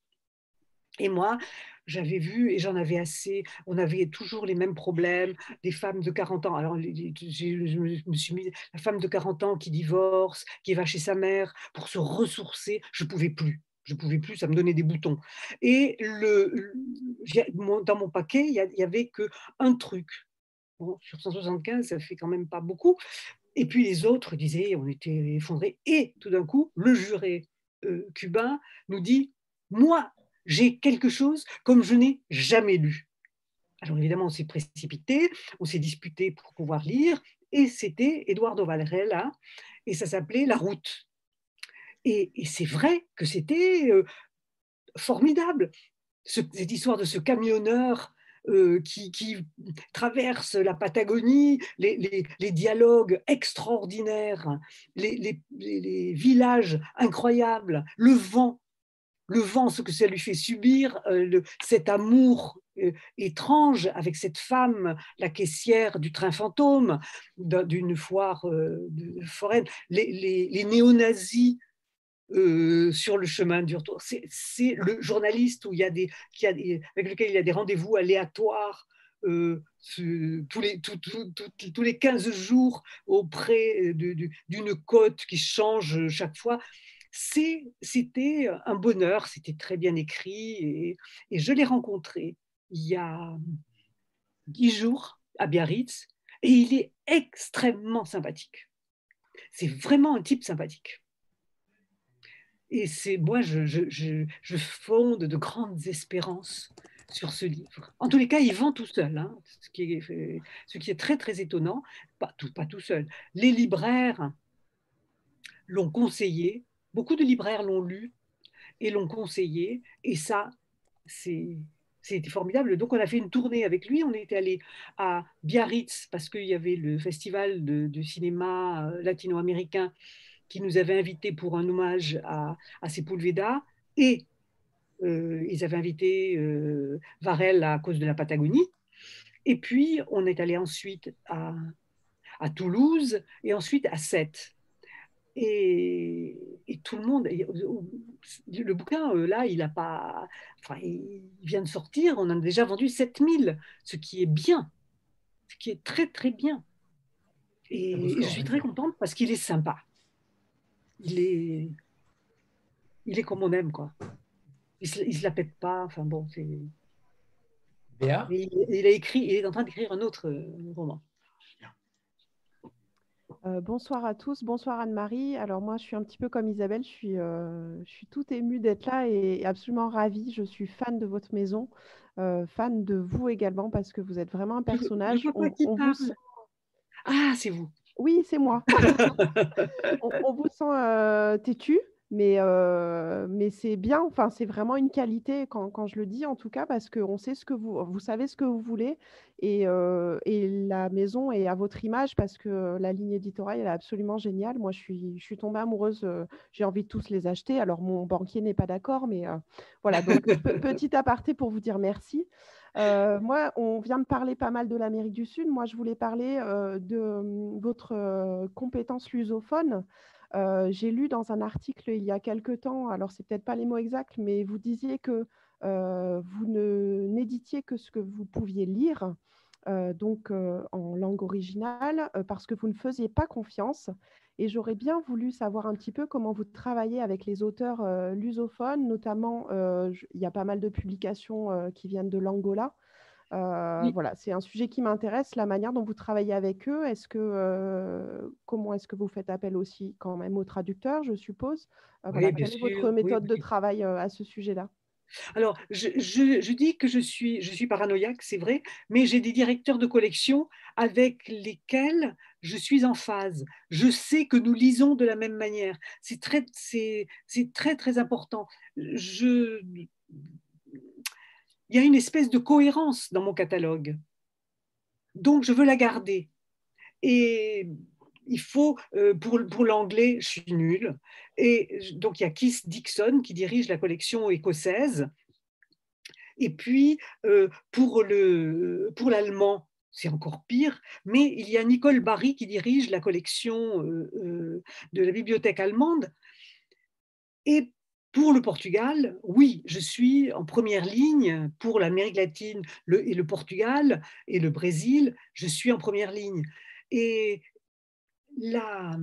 Et moi, j'avais vu et j'en avais assez. On avait toujours les mêmes problèmes, des femmes de 40 ans. Alors, je me suis mis la femme de 40 ans qui divorce, qui va chez sa mère pour se ressourcer. Je ne pouvais plus. Je ne pouvais plus, ça me donnait des boutons. Et le, dans mon paquet, il n'y avait qu'un truc. sur 175, ça fait quand même pas beaucoup. Et puis les autres disaient, on était effondrés. Et tout d'un coup, le juré euh, cubain nous dit, moi, j'ai quelque chose comme je n'ai jamais lu. Alors évidemment, on s'est précipité, on s'est disputé pour pouvoir lire, et c'était Eduardo Valrella, et ça s'appelait La route. Et, c'est vrai que c'était euh, formidable, cette histoire de ce camionneur euh, qui, traverse la Patagonie, les, dialogues extraordinaires, les, villages incroyables, le vent le vent, ce que ça lui fait subir, euh, cet amour étrange avec cette femme, la caissière du train fantôme, d'une foire foraine, les, les, néo-nazis sur le chemin du retour. C'est le journaliste où il y a des, avec lequel il y a des rendez-vous aléatoires tous, les, tous les 15 jours auprès d'une côte qui change chaque fois c'était un bonheur, c'était très bien écrit et, je l'ai rencontré il y a dix jours à Biarritz et il est extrêmement sympathique. C'est vraiment un type sympathique. Et c'est moi, je, fonde de grandes espérances sur ce livre. En tous les cas, il vend tout seul, hein, ce, qui est, très très étonnant. Pas tout, seul. Les libraires l'ont conseillé Beaucoup de libraires l'ont lu et l'ont conseillé, et ça, c'était formidable. Donc, on a fait une tournée avec lui. On est allé à Biarritz parce qu'il y avait le festival de, cinéma euh, latino-américain qui nous avait invités pour un hommage à, à Sepulveda. Et euh, ils avaient invité euh, Varel à cause de la Patagonie. Et puis, on est allé ensuite à, à Toulouse et ensuite à Sète. Et, tout le monde, le bouquin, euh, là, il a pas, enfin, il vient de sortir, on en a déjà vendu 7000, ce qui est bien, ce qui est très très bien. Et je suis très contente parce qu'il est sympa. Il est, il est comme on aime, quoi. Il se, se la pète pas, enfin bon, c'est. Il, il, a écrit, il est en train d'écrire un autre euh, roman. Euh, bonsoir à tous, bonsoir Anne-Marie. Alors moi, je suis un petit peu comme Isabelle, je suis, euh, je suis toute émue d'être là et absolument ravie. Je suis fan de votre maison, euh, fan de vous également parce que vous êtes vraiment un personnage. Ah, c'est vous. Oui, c'est moi. on, vous sent têtu, mais, euh, mais c'est bien, enfin, c'est vraiment une qualité quand, je le dis en tout cas, parce que vous, vous savez ce que vous voulez et, euh, et, la maison est à votre image parce que la ligne éditoriale est absolument géniale. Moi, je suis, je suis tombée amoureuse, euh, j'ai envie de tous les acheter. Alors, mon banquier n'est pas d'accord, mais voilà, donc petit aparté pour vous dire merci. Moi, on vient de parler pas mal de l'Amérique du Sud. Moi, je voulais parler de hum, votre compétence lusophone. Euh, j'ai lu dans un article il y a quelque temps, alors c'est peut-être pas les mots exacts, mais vous disiez que euh, vous n'éditiez que ce que vous pouviez lire, euh, donc en langue originale, parce que vous ne faisiez pas confiance. Et j'aurais bien voulu savoir un petit peu comment vous travaillez avec les auteurs lusophones, notamment il y a pas mal de publications qui viennent de l'Angola. Euh, voilà, c'est un sujet qui m'intéresse, la manière dont vous travaillez avec eux. Est-ce que euh, comment est-ce que vous faites appel aussi quand même aux traducteurs, je suppose? Euh, Quelle est votre méthode de travail à ce sujet-là? Alors, je, dis que je suis, paranoïaque, c'est vrai, mais j'ai des directeurs de collection avec lesquels je suis en phase. Je sais que nous lisons de la même manière. C'est très, c'est, très, très important. Il y a une espèce de cohérence dans mon catalogue. Donc, je veux la garder. Et il faut, euh, pour, pour l'anglais, je suis nulle. Et donc, il y a Keith Dixon qui dirige la collection écossaise. Et puis, euh, pour, le, l'allemand, c'est encore pire, mais il y a Nicole Barry qui dirige la collection euh, de la bibliothèque allemande. Et pour le Portugal, oui, je suis en première ligne pour l'Amérique latine et le Portugal et le Brésil, je suis en première ligne. Et la,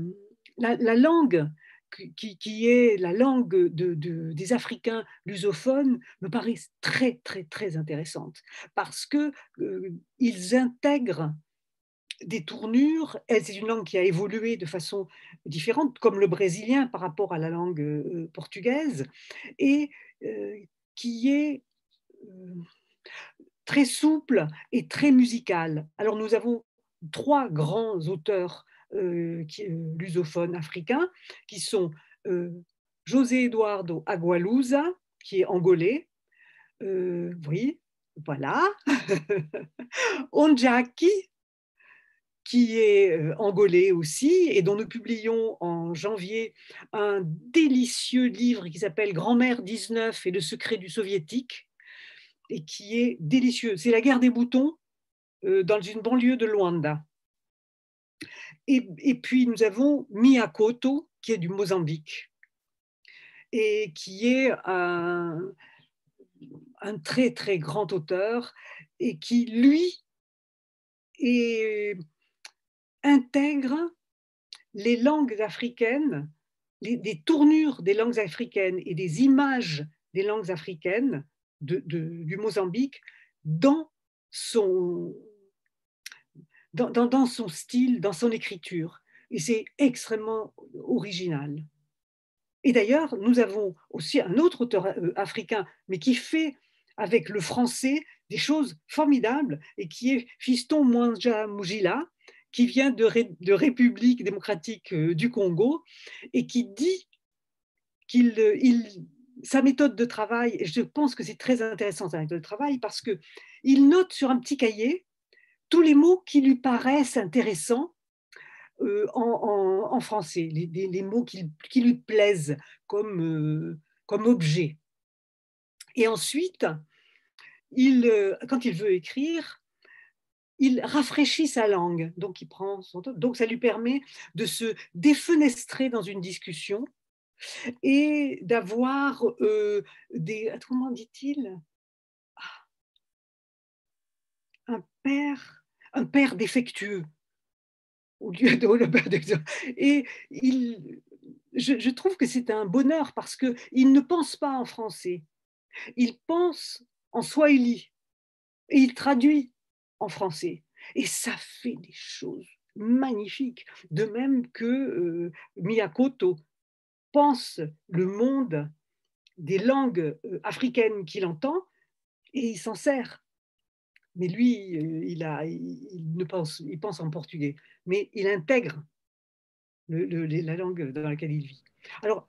la, langue qui, est la langue de, des Africains lusophones me paraît très, très, très intéressante parce qu'ils euh, intègrent des tournures. C'est une langue qui a évolué de façon différente, comme le brésilien par rapport à la langue euh, portugaise, et euh, qui est très souple et très musicale. Alors nous avons trois grands auteurs euh, euh, lusophones africains, qui sont euh, José Eduardo Agualusa, qui est angolais, oui, voilà, Onjaki, qui est angolais aussi, et dont nous publions en janvier un délicieux livre qui s'appelle Grand-mère 19 et le secret du soviétique, et qui est délicieux. C'est la guerre des boutons dans une banlieue de Luanda. Et, puis nous avons Miyakoto, qui est du Mozambique, et qui est un, très très grand auteur, et qui, lui, intègre les langues africaines, les, des tournures des langues africaines et des images des langues africaines du Mozambique dans son, dans, son style, dans son écriture. Et c'est extrêmement original. Et d'ailleurs, nous avons aussi un autre auteur euh, africain, mais qui fait avec le français des choses formidables, et qui est Fiston Mwanja Mujila, qui vient de, République démocratique euh, du Congo, et qui dit qu'il il, sa méthode de travail, et je pense que c'est très intéressant sa méthode de travail, parce qu'il note sur un petit cahier tous les mots qui lui paraissent intéressants euh, en, français, les, mots qui, lui plaisent comme, euh, comme objet. Et ensuite, il, euh, quand il veut écrire, il rafraîchit sa langue, donc il prend. Donc ça lui permet de se défenestrer dans une discussion et d'avoir des. Comment dit-il? Un père, un père défectueux au lieu de père Et il, je, trouve que c'est un bonheur parce qu'il ne pense pas en français, il pense en swahili et il traduit en français. Et ça fait des choses magnifiques, de même que euh, Miyakoto pense le monde des langues euh, africaines qu'il entend et il s'en sert mais lui, euh, il, ne pense, il pense en portugais, mais il intègre la langue dans laquelle il vit. Alors,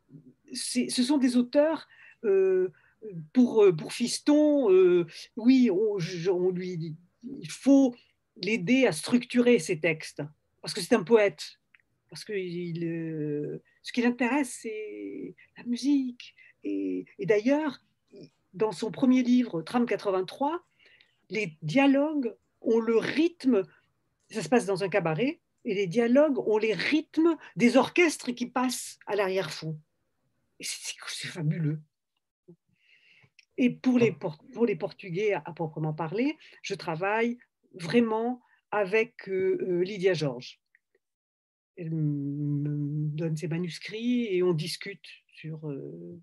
ce sont des auteurs, euh, pour, pour Fiston, euh, oui, il faut l'aider à structurer ses textes, parce que c'est un poète, parce que ce qui l'intéresse, c'est la musique. Et, et d'ailleurs, dans son premier livre, Trame 83, les dialogues ont le rythme, ça se passe dans un cabaret, et les dialogues ont les rythmes des orchestres qui passent à l'arrière-fond. C'est fabuleux. Et pour les, pour les Portugais à, proprement parler, je travaille vraiment avec euh, euh, Lydia Georges. Elle me donne ses manuscrits et on discute sur, euh,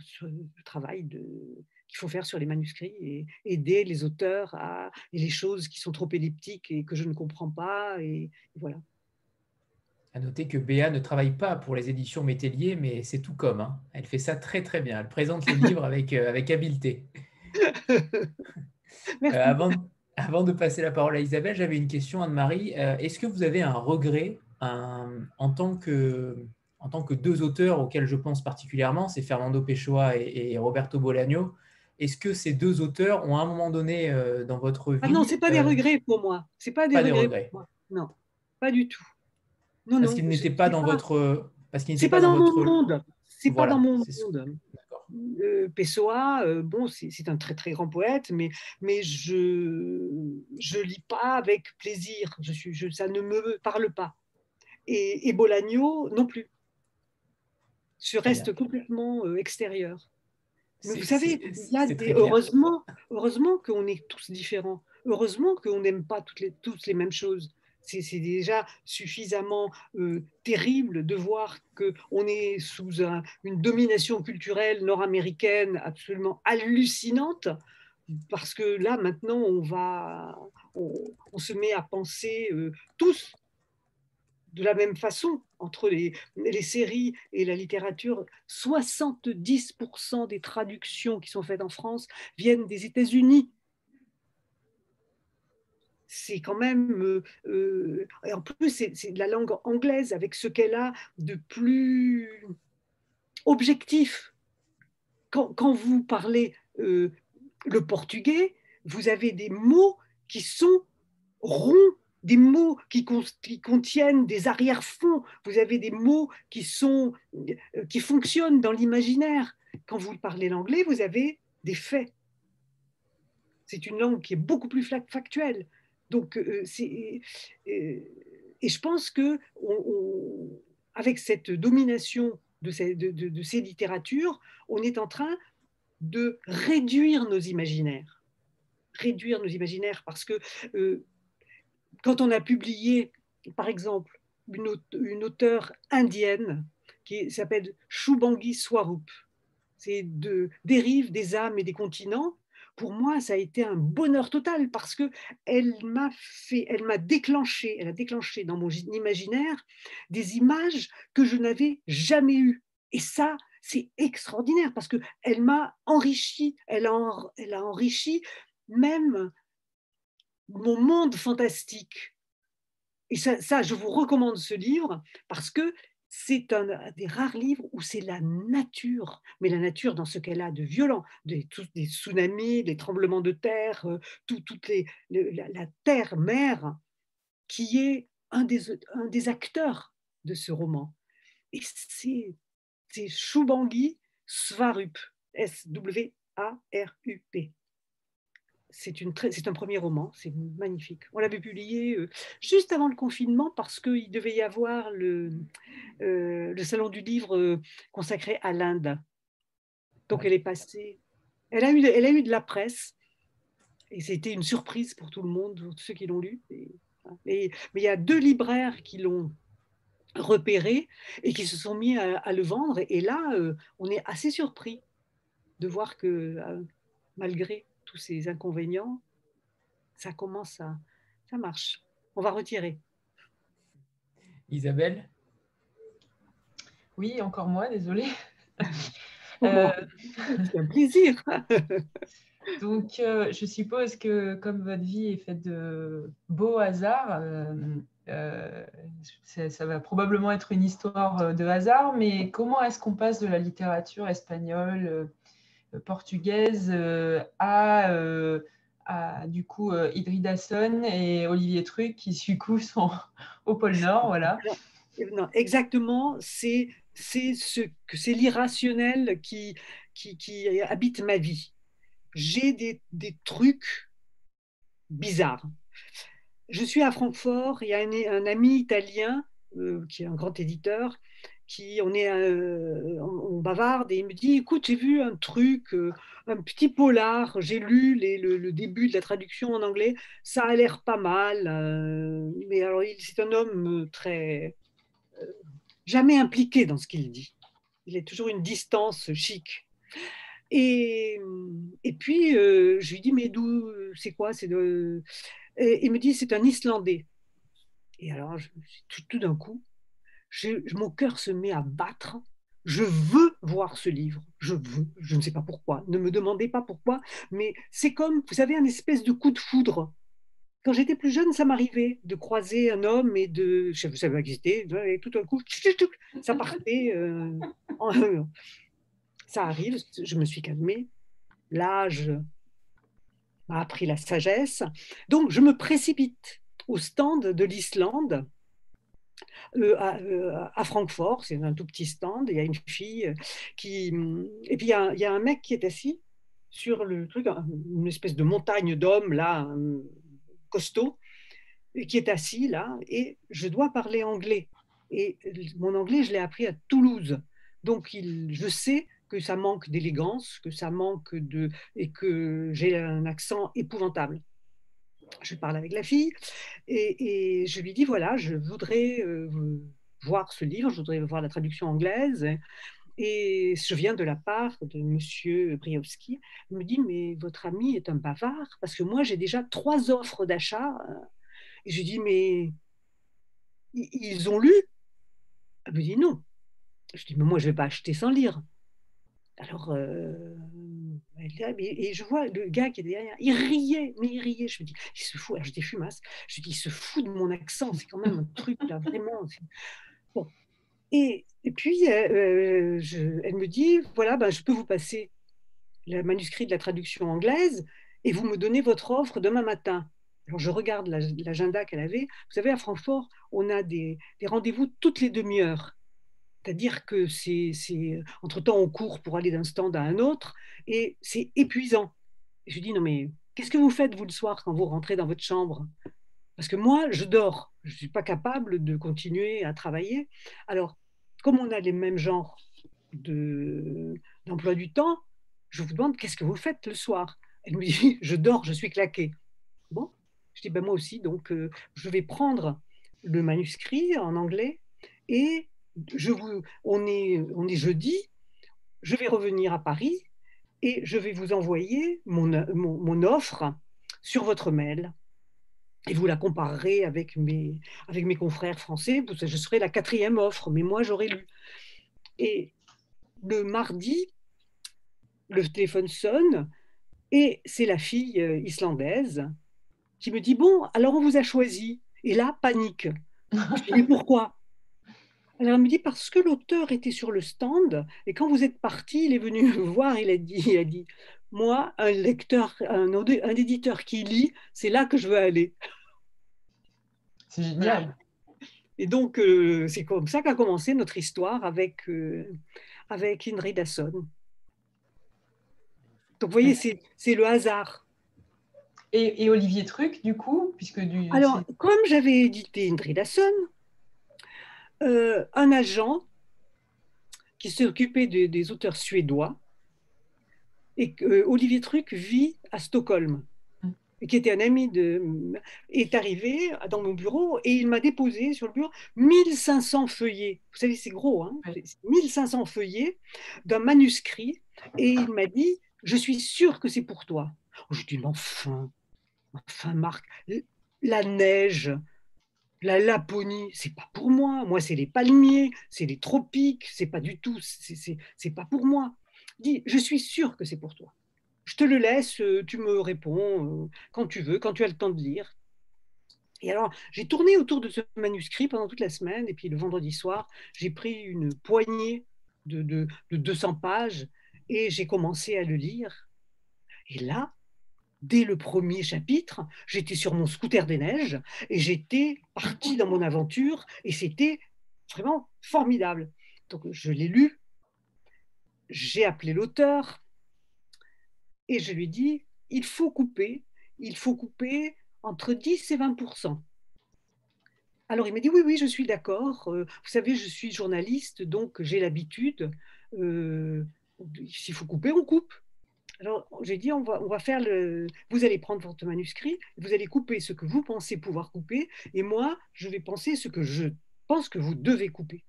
sur le travail de, qu'il faut faire sur les manuscrits et aider les auteurs à et les choses qui sont trop elliptiques et que je ne comprends pas. Et, voilà. À noter que Béa ne travaille pas pour les éditions Métellier, mais c'est tout comme. Hein. Elle fait ça très très bien. Elle présente les livres avec, euh, avec habileté. Euh, avant, avant de passer la parole à Isabelle, j'avais une question, Anne-Marie. Euh, est-ce que vous avez un regret en, tant que, en tant que deux auteurs auxquels je pense particulièrement, c'est Fernando Pessoa et, et Roberto Bolaño, est-ce que ces deux auteurs ont à un moment donné euh, dans votre vie ah Non, c'est pas des euh, regrets pour moi. C'est pas des regrets. Non, pas du tout. Non, parce qu'ils n'étaient pas dans votre. Parce qu'ils pas, dans, mon monde. C'est pas dans mon monde. Euh, Pessoa, euh, bon, c'est un très très grand poète, mais, mais je je lis pas avec plaisir. Je suis, ça ne me parle pas. Et, et Bolagno non plus. Je reste complètement extérieur. Mais vous savez, heureusement, heureusement qu'on est tous différents. Heureusement qu'on n'aime pas toutes les, toutes les mêmes choses. C'est déjà suffisamment euh, terrible de voir qu'on est sous une domination culturelle nord-américaine absolument hallucinante, parce que là, maintenant, on, va, on, se met à penser euh, tous de la même façon entre les, séries et la littérature. 70% des traductions qui sont faites en France viennent des États-Unis. C'est quand même, euh, euh, en plus, c'est de la langue anglaise avec ce qu'elle a de plus objectif. Quand, quand vous parlez euh, le portugais, vous avez des mots qui sont ronds des mots qui, contiennent des arrière-fonds, vous avez des mots qui, sont, euh, qui fonctionnent dans l'imaginaire. Quand vous parlez l'anglais, vous avez des faits. C'est une langue qui est beaucoup plus factuelle. Donc, euh, euh, et je pense que avec cette domination de ces littératures, on est en train de réduire nos imaginaires réduire nos imaginaires parce que quand on a publié, par exemple, une, auteure indienne qui s'appelle Shubangi Swarup, c'est de dérive des âmes et des continents. Pour moi, ça a été un bonheur total parce que elle m'a fait, elle m'a déclenché, elle a déclenché dans mon imaginaire des images que je n'avais jamais eues. Et ça, c'est extraordinaire parce que elle m'a enrichi, elle elle a enrichi même mon monde fantastique. Et ça, je vous recommande ce livre parce que c'est un des rares livres où c'est la nature, mais la nature dans ce qu'elle a de violent, des, tsunamis, des tremblements de terre, euh, tout, toutes les, la, terre-mère, qui est un des, acteurs de ce roman. Et c'est Shubangi Svarup, S-W-A-R-U-P c'est un premier roman, c'est magnifique. On l'avait publié euh, juste avant le confinement parce qu'il devait y avoir le, euh, salon du livre euh, consacré à l'Inde. Donc elle est passée, elle a, eu, elle a eu de la presse et c'était une surprise pour tout le monde, pour tous ceux qui l'ont lu. mais il y a deux libraires qui l'ont repéré et qui se sont mis à, le vendre. Et là, on est assez surpris de voir que malgré tous ces inconvénients, ça commence à... Ça marche. On va retirer. Isabelle? Oui, encore moi, désolée. Euh, C'est un plaisir. Donc, euh, je suppose que comme votre vie est faite de beaux hasards, euh, ça, va probablement être une histoire de hasard, mais comment est-ce qu'on passe de la littérature espagnole portugaise euh, à, euh, à, du coup euh, Idridasson et Olivier Truc qui du coup sont au pôle Nord, voilà. Non, exactement, c'est c'est ce que c'est l'irrationnel qui, qui, qui, habite ma vie. J'ai des, des, trucs bizarres. Je suis à Francfort, il y a un, un ami italien qui est un grand éditeur qui on est euh, on, bavarde et il me dit écoute j'ai vu un truc euh, un petit polar j'ai lu le, début de la traduction en anglais ça a l'air pas mal euh, mais alors c'est un homme très jamais impliqué dans ce qu'il dit. Il est toujours une distance chic. Et, et puis je lui dis mais d'où c'est quoi c'est de il me dit c'est un islandais. Et alors tout d'un coup mon cœur se met à battre. Je veux voir ce livre. Je veux. Je ne sais pas pourquoi. Ne me demandez pas pourquoi. Mais c'est comme, vous savez, un espèce de coup de foudre. Quand j'étais plus jeune, ça m'arrivait de croiser un homme et de. Je ne savais pas c'était. Et tout d'un coup, ça partait. Euh, ça arrive. Je me suis calmée. L'âge m'a appris la sagesse. Donc, je me précipite au stand de l'Islande euh, euh, à, Francfort, c'est un tout petit stand, il y a une fille euh, qui... Et puis il y, a, un mec qui est assis sur le truc, une espèce de montagne d'hommes, là, costaud, qui est assis là, et je dois parler anglais. Et mon anglais, je l'ai appris à Toulouse. Donc, je sais que ça manque d'élégance, que ça manque de. et que j'ai un accent épouvantable. Je parle avec la fille et, je lui dis voilà, je voudrais euh, voir ce livre, je voudrais voir la traduction anglaise. Et je viens de la part de M. Briowski. Il me dit Mais votre ami est un bavard parce que moi, j'ai déjà trois offres d'achat. Et je lui dis Mais ils ont lu? Elle me dit Non. Je dis Mais moi, je vais pas acheter sans lire. Alors, euh, et je vois le gars qui est derrière, il riait, mais il riait. Je me dis, il se fout, alors j'étais fumasse, je dis, il se fout de mon accent, c'est quand même un truc là, vraiment. Bon. Et, et puis, euh, je, elle me dit, voilà, ben, je peux vous passer le manuscrit de la traduction anglaise et vous me donnez votre offre demain matin. Alors, je regarde l'agenda qu'elle avait. Vous savez, à Francfort, on a des, des rendez-vous toutes les demi-heures. C'est-à-dire que c'est, entre-temps, on court pour aller d'un stand à un autre et c'est épuisant. je dis, non mais qu'est-ce que vous faites, vous, le soir, quand vous rentrez dans votre chambre? Parce que moi, je dors. Je ne suis pas capable de continuer à travailler. Alors, comme on a les mêmes genres de, d'emploi du temps, je vous demande, qu'est-ce que vous faites le soir? Elle me dit, je dors, je suis claqué. Bon, je dis, ben moi aussi, donc euh, je vais prendre le manuscrit en anglais et je vous, on, est, jeudi, je vais revenir à Paris et je vais vous envoyer mon, offre sur votre mail. Et vous la comparerez avec mes, avec mes confrères français. Je serai la quatrième offre, mais moi j'aurai lu. Et le mardi, le téléphone sonne et c'est la fille euh, islandaise qui me dit Bon, alors on vous a choisi. Et là, panique. Je dis Pourquoi? Alors, elle me dit parce que l'auteur était sur le stand et quand vous êtes parti, il est venu me voir, il a dit, il a dit Moi, un lecteur, un, un éditeur qui lit, c'est là que je veux aller. C'est génial. Et donc, euh, c'est comme ça qu'a commencé notre histoire avec, euh, avec Indrid Dasson. Donc, vous voyez, c'est le hasard. Et, Olivier Truc, du coup, puisque du. Alors, comme j'avais édité Indrid Dasson, euh, un agent qui s'est occupé des auteurs suédois et euh, Olivier Truc vit à Stockholm mm. et qui était un ami de est arrivé dans mon bureau et il m'a déposé sur le bureau 1500 feuillets. Vous savez, c'est gros, hein 1500 feuillets d'un manuscrit et il m'a dit Je suis sûr que c'est pour toi. Je dis Enfin, enfin, Marc, la neige, la Laponie, c'est pas pour moi. Moi, c'est les palmiers, c'est les tropiques, c'est pas du tout, c'est pas pour moi. Dis, je suis sûr que c'est pour toi. Je te le laisse, euh, tu me réponds euh, quand tu veux, quand tu as le temps de lire. Et alors, j'ai tourné autour de ce manuscrit pendant toute la semaine, et puis le vendredi soir, j'ai pris une poignée de, de 200 pages et j'ai commencé à le lire. Et là, dès le premier chapitre, j'étais sur mon scooter des neiges et j'étais parti dans mon aventure et c'était vraiment formidable. Donc je l'ai lu, j'ai appelé l'auteur et je lui ai dit, il faut couper, il faut couper entre 10 et 20% alors il m'a dit oui, oui, je suis d'accord. Euh, vous savez, je suis journaliste, donc j'ai l'habitude. Euh, s'il faut couper, on coupe. Alors, j'ai dit, on va, on va faire le. Vous allez prendre votre manuscrit, vous allez couper ce que vous pensez pouvoir couper, et moi, je vais penser ce que je pense que vous devez couper.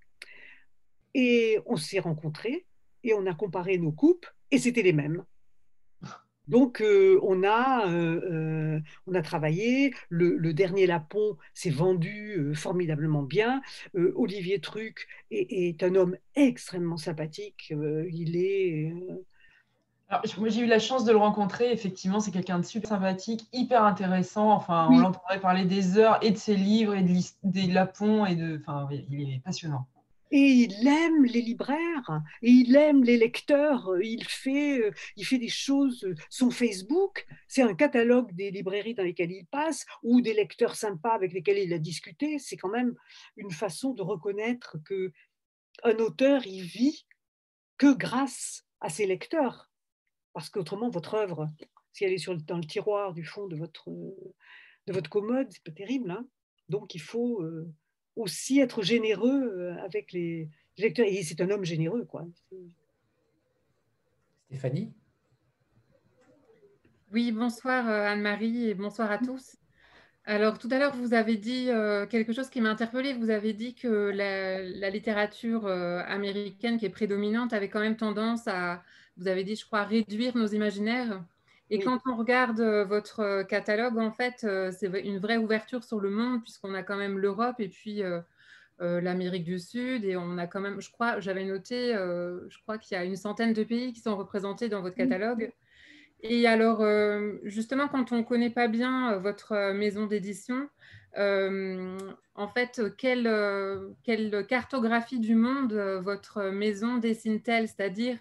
Et on s'est rencontrés, et on a comparé nos coupes, et c'était les mêmes. Donc, euh, on, a, euh, euh, on a travaillé. Le, dernier Lapon s'est vendu formidablement bien. Olivier Truc est, est, un homme extrêmement sympathique. il est moi, j'ai eu la chance de le rencontrer. Effectivement, c'est quelqu'un de super sympathique, hyper intéressant. Enfin, on l'entendrait parler des heures et de ses livres et de des lapons et de. Enfin, il est passionnant. Et il aime les libraires, et il aime les lecteurs. Il fait, il fait des choses. Son Facebook, c'est un catalogue des librairies dans lesquelles il passe ou des lecteurs sympas avec lesquels il a discuté. C'est quand même une façon de reconnaître que un auteur, il vit que grâce à ses lecteurs parce qu'autrement, votre œuvre, si elle est sur, dans le tiroir du fond de votre, de votre commode, c'est pas terrible. Hein. Donc, il faut euh, aussi être généreux euh, avec les, Et c'est un homme généreux, quoi. Stéphanie? Oui, bonsoir Anne-Marie et bonsoir à tous. Alors, tout à l'heure, vous avez dit quelque chose qui m'a interpellée. Vous avez dit que la, littérature américaine qui est prédominante avait quand même tendance à, vous avez dit, je crois, réduire nos imaginaires. Et quand on regarde votre catalogue, en fait, c'est une vraie ouverture sur le monde, puisqu'on a quand même l'Europe et puis l'Amérique du Sud. Et on a quand même, je crois, j'avais noté, je crois qu'il y a une centaine de pays qui sont représentés dans votre catalogue. Et alors, justement, quand on ne connaît pas bien votre maison d'édition, en fait, quelle, quelle, cartographie du monde votre maison dessine-t-elle? C'est-à-dire,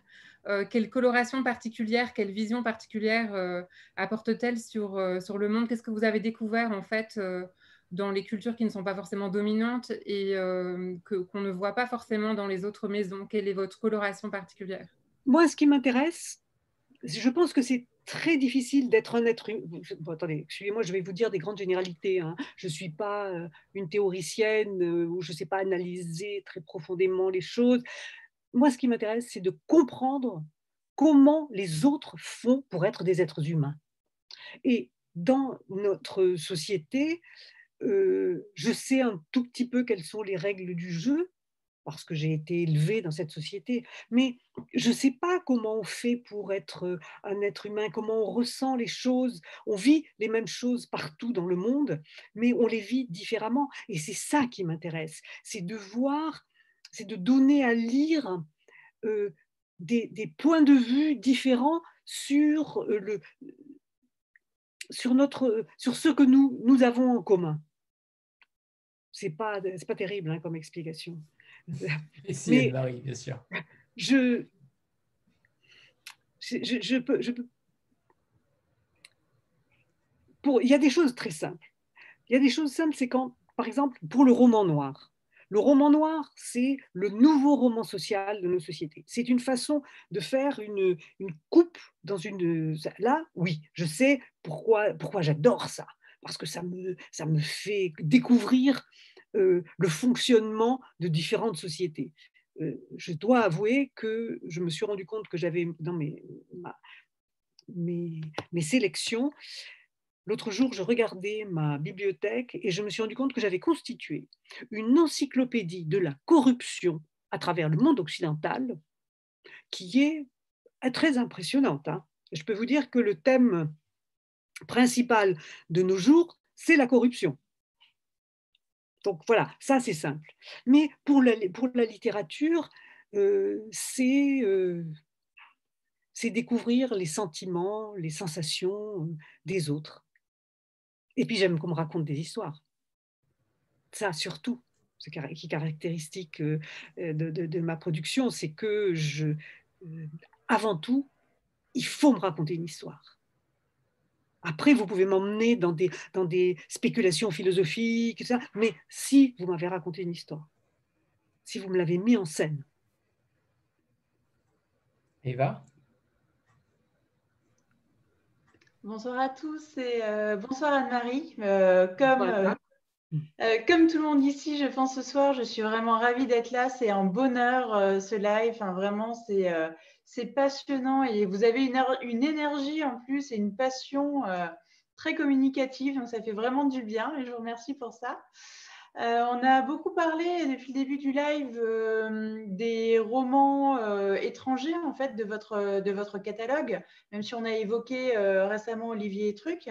quelle coloration particulière, quelle vision particulière apporte-t-elle sur, sur le monde? Qu'est-ce que vous avez découvert, en fait, dans les cultures qui ne sont pas forcément dominantes et qu'on ne voit pas forcément dans les autres maisons? Quelle est votre coloration particulière? Moi, ce qui m'intéresse, je pense que c'est très difficile d'être un être humain. attendez, excusez-moi, je vais vous dire des grandes généralités. Hein. Je ne suis pas euh, une théoricienne euh, ou je ne sais pas analyser très profondément les choses. Moi, ce qui m'intéresse, c'est de comprendre comment les autres font pour être des êtres humains. Et dans notre société, euh, je sais un tout petit peu quelles sont les règles du jeu, parce que j'ai été élevée dans cette société. Mais je ne sais pas comment on fait pour être un être humain, comment on ressent les choses. On vit les mêmes choses partout dans le monde, mais on les vit différemment. Et c'est ça qui m'intéresse, c'est de voir, c'est de donner à lire des, points de vue différents sur, le, sur, notre, sur ce que nous, nous avons en commun. C'est pas, pas terrible hein, comme explication. Si, Marie, bien sûr. Je, je, peux, je peux. Pour, il y a des choses très simples. Il y a des choses simples, c'est quand, par exemple, pour le roman noir. Le roman noir, c'est le nouveau roman social de nos sociétés. C'est une façon de faire une, coupe dans une... Là, oui, je sais pourquoi, pourquoi j'adore ça. Parce que ça me, ça me fait découvrir euh, le fonctionnement de différentes sociétés. Euh, je dois avouer que je me suis rendu compte que j'avais dans mes, mes, mes sélections, L'autre jour, je regardais ma bibliothèque et je me suis rendu compte que j'avais constitué une encyclopédie de la corruption à travers le monde occidental qui est très impressionnante. Hein. Je peux vous dire que le thème principal de nos jours, c'est la corruption. Donc voilà, ça c'est simple. Mais pour la, littérature, euh, euh, c'est découvrir les sentiments, les sensations euh, des autres. Et puis j'aime qu'on me raconte des histoires. Ça surtout, ce qui est caractéristique de, de, ma production, c'est que je, avant tout, il faut me raconter une histoire. Après, vous pouvez m'emmener dans des, spéculations philosophiques, mais si vous m'avez raconté une histoire, si vous me l'avez mis en scène. Eva? Bonsoir à tous et euh, bonsoir Anne-Marie. Euh, comme, euh, comme tout le monde ici, je pense ce soir, je suis vraiment ravie d'être là. C'est un bonheur ce live. Enfin, vraiment, c'est passionnant et vous avez une, une, énergie en plus et une passion très communicative, donc ça fait vraiment du bien et je vous remercie pour ça. Euh, on a beaucoup parlé depuis le début du live euh, des romans étrangers en fait de votre, de votre catalogue, même si on a évoqué récemment Olivier et Truc.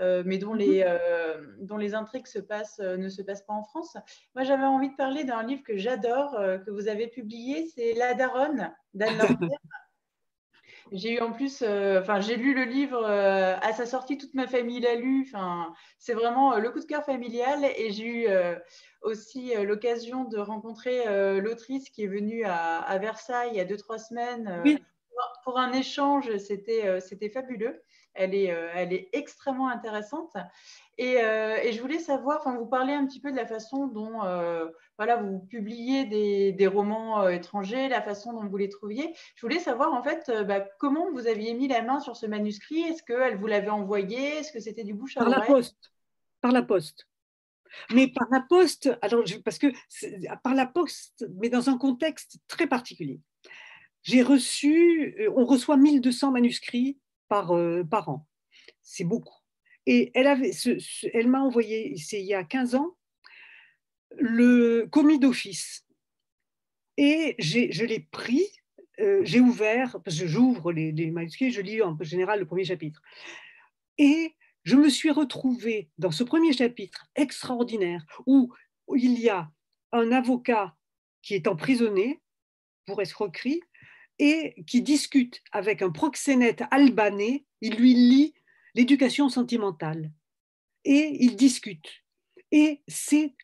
mais dont les, mhm. dont les intrigues se passent, ne se passent pas en France. Moi, j'avais envie de parler d'un livre que j'adore, que vous avez publié, c'est La Daronne d'Anne J'ai eu en plus, euh, enfin, j'ai lu le livre euh, à sa sortie, toute ma famille l'a lu. Enfin, c'est vraiment euh, le coup de cœur familial. Et j'ai eu aussi l'occasion de rencontrer l'autrice qui est venue à, Versailles il y a deux trois semaines pour, un échange. C'était c'était fabuleux. Elle est, elle est extrêmement intéressante. Et, et, je voulais savoir, enfin, vous parlez un petit peu de la façon dont voilà, vous publiez des, romans euh, étrangers, la façon dont vous les trouviez. Je voulais savoir en fait euh, bah, comment vous aviez mis la main sur ce manuscrit? Est-ce qu'elle vous l'avait envoyé? Est-ce que c'était du bouche à Par la poste. Par la poste. Mais par la poste, alors parce que par la poste, mais dans un contexte très particulier. J'ai reçu, on reçoit 1200 manuscrits par, par an. C'est beaucoup. Et elle, m'a envoyé, c'est il y a 15 ans, le commis d'office. Et je l'ai pris, euh, j'ai ouvert, parce que j'ouvre les, manuscrits, je lis en général le premier chapitre. Et je me suis retrouvée dans ce premier chapitre extraordinaire où il y a un avocat qui est emprisonné pour escroquerie et qui discute avec un proxénète albanais. Il lui lit l'éducation sentimentale. Et ils discutent. Et c'est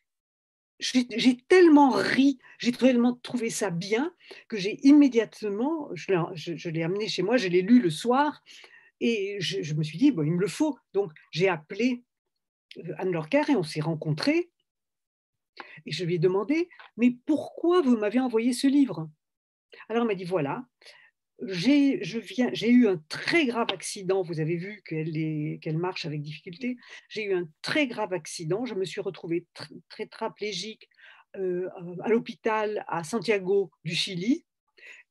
j'ai tellement ri, j'ai tellement trouvé ça bien que j'ai immédiatement, je l'ai amené chez moi, je l'ai lu le soir et je, me suis dit, bon, il me le faut. Donc j'ai appelé euh, Anne Lorcar et on s'est rencontrés. Et je lui ai demandé, mais pourquoi vous m'avez envoyé ce livre? Alors elle m'a dit, voilà, j'ai eu un très grave accident. Vous avez vu qu'elle marche avec difficulté. J'ai eu un très grave accident. Je me suis retrouvée très, très traplégique euh, à l'hôpital à Santiago du Chili.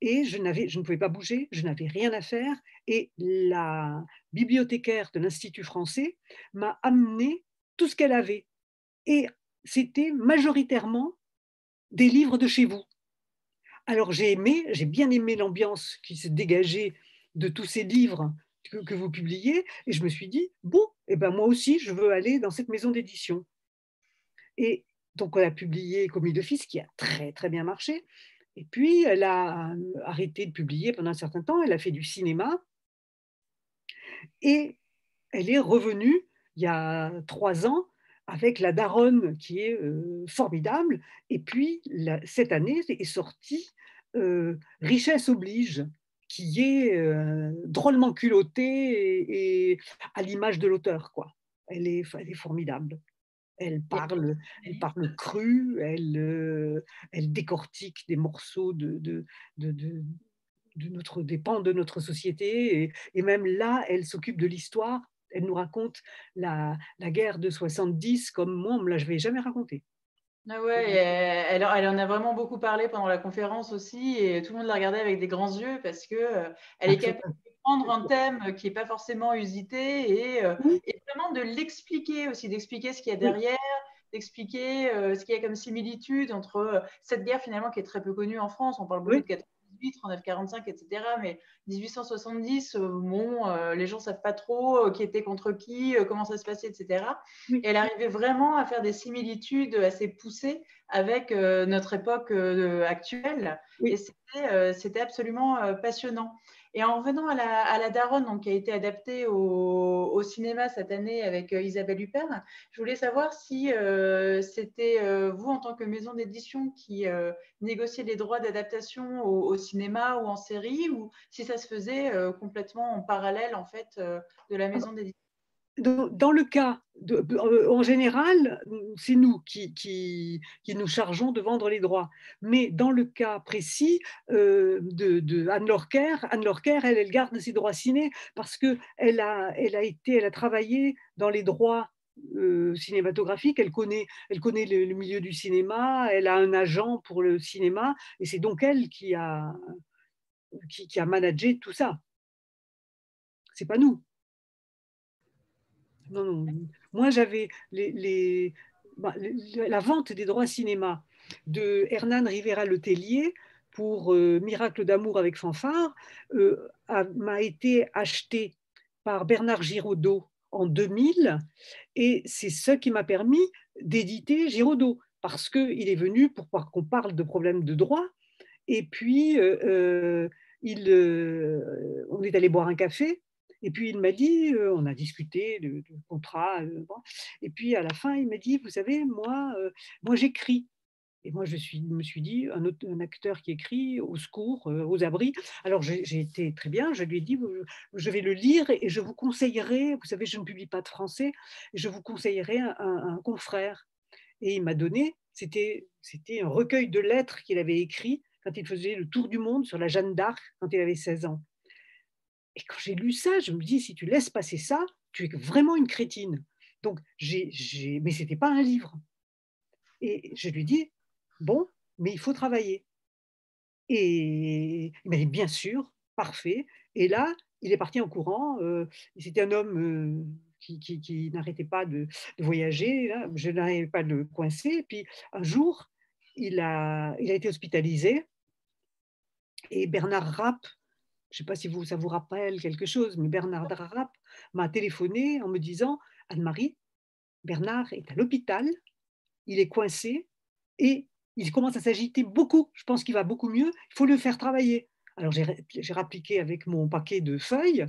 Et je, je ne pouvais pas bouger, je n'avais rien à faire. Et la bibliothécaire de l'Institut français m'a amené tout ce qu'elle avait. Et c'était majoritairement des livres de chez vous. Alors j'ai aimé, j'ai bien aimé l'ambiance qui s'est dégagée de tous ces livres que, vous publiez, et je me suis dit, bon, eh ben moi aussi, je veux aller dans cette maison d'édition. Et donc on a publié Commis de Fils, qui a très très bien marché, et puis elle a arrêté de publier pendant un certain temps, elle a fait du cinéma, et elle est revenue il y a trois ans avec La Daronne qui est euh, formidable. Et puis, cette année est sortie euh, Richesse oblige, qui est euh, drôlement culottée et, à l'image de l'auteur. quoi. Elle est, elle est formidable. Elle parle, elle parle cru, elle, elle décortique des morceaux de, de, de, de notre, des pans de notre société. Et, et même là, elle s'occupe de l'histoire elle nous raconte la, guerre de 70 comme moi, on ne me l'avait jamais raconté. Ah ouais, elle, elle, en a vraiment beaucoup parlé pendant la conférence aussi, et tout le monde l'a regardée avec des grands yeux parce que euh, elle est capable de prendre un thème qui n'est pas forcément usité et, euh, et vraiment de l'expliquer aussi, d'expliquer ce qu'il y a derrière, d'expliquer euh, ce qu'il y a comme similitude entre cette guerre finalement qui est très peu connue en France. On parle beaucoup de 39-45, etc. Mais 1870, euh, bon, euh, les gens ne savent pas trop euh, qui était contre qui, comment ça se passait, etc. Et elle arrivait vraiment à faire des similitudes assez poussées avec notre époque actuelle. Et c'était absolument passionnant. Et en revenant à la, à Daronne, donc, qui a été adaptée au, cinéma cette année avec euh, Isabelle Huppert, je voulais savoir si euh, c'était euh, vous, en tant que maison d'édition, qui négociez les droits d'adaptation au, cinéma ou en série, ou si ça se faisait complètement en parallèle en fait, de la maison d'édition? Dans le cas, euh, en général, c'est nous qui, nous chargeons de vendre les droits. Mais dans le cas précis euh, de, Anne Lorker, Anne Lorker, elle, garde ses droits ciné parce qu'elle a, travaillé dans les droits euh, cinématographiques, elle connaît, le, milieu du cinéma, elle a un agent pour le cinéma, et c'est donc elle qui a, qui a managé tout ça. C'est pas nous non, Moi, j'avais bah, la vente des droits cinéma de Hernan Rivera Letellier pour euh, Miracle d'amour avec fanfare euh, m'a été achetée par Bernard Giraudot en 2000 et c'est ce qui m'a permis d'éditer Giraudot parce qu'il est venu pour qu'on parle de problèmes de droit et puis euh, il, on est allé boire un café et puis il m'a dit, euh, on a discuté de, contrat, euh, et puis à la fin il m'a dit, vous savez, moi, euh, moi j'écris. Et moi, je suis, me suis dit, un, acteur qui écrit au secours, aux abris. Alors, j'ai été très bien. Je lui ai dit, je vais le lire et je vous conseillerai, vous savez, je ne publie pas de français, je vous conseillerai un, un confrère. Et il m'a donné, c'était un recueil de lettres qu'il avait écrit quand il faisait le tour du monde sur la Jeanne d'Arc quand il avait 16 ans. Et quand j'ai lu ça, je me dis, si tu laisses passer ça, tu es vraiment une crétine. Donc, j'ai, mais ce n'était pas un livre. Et je lui dis, bon, mais il faut travailler. Et il m'a dit, bien sûr, parfait. Et là, il est parti en courant. Euh, c'était un homme euh, qui, n'arrêtait pas de, voyager. Je n'arrivais pas de le coincer. Et puis un jour, il a, il a été hospitalisé. Et Bernard Rapp, je ne sais pas si vous, ça vous rappelle quelque chose, mais Bernard Rapp m'a téléphoné en me disant Anne-Marie, Bernard est à l'hôpital, il est coincé et il commence à s'agiter beaucoup. Je pense qu'il va beaucoup mieux. Il faut le faire travailler. Alors j'ai rappliqué avec mon paquet de feuilles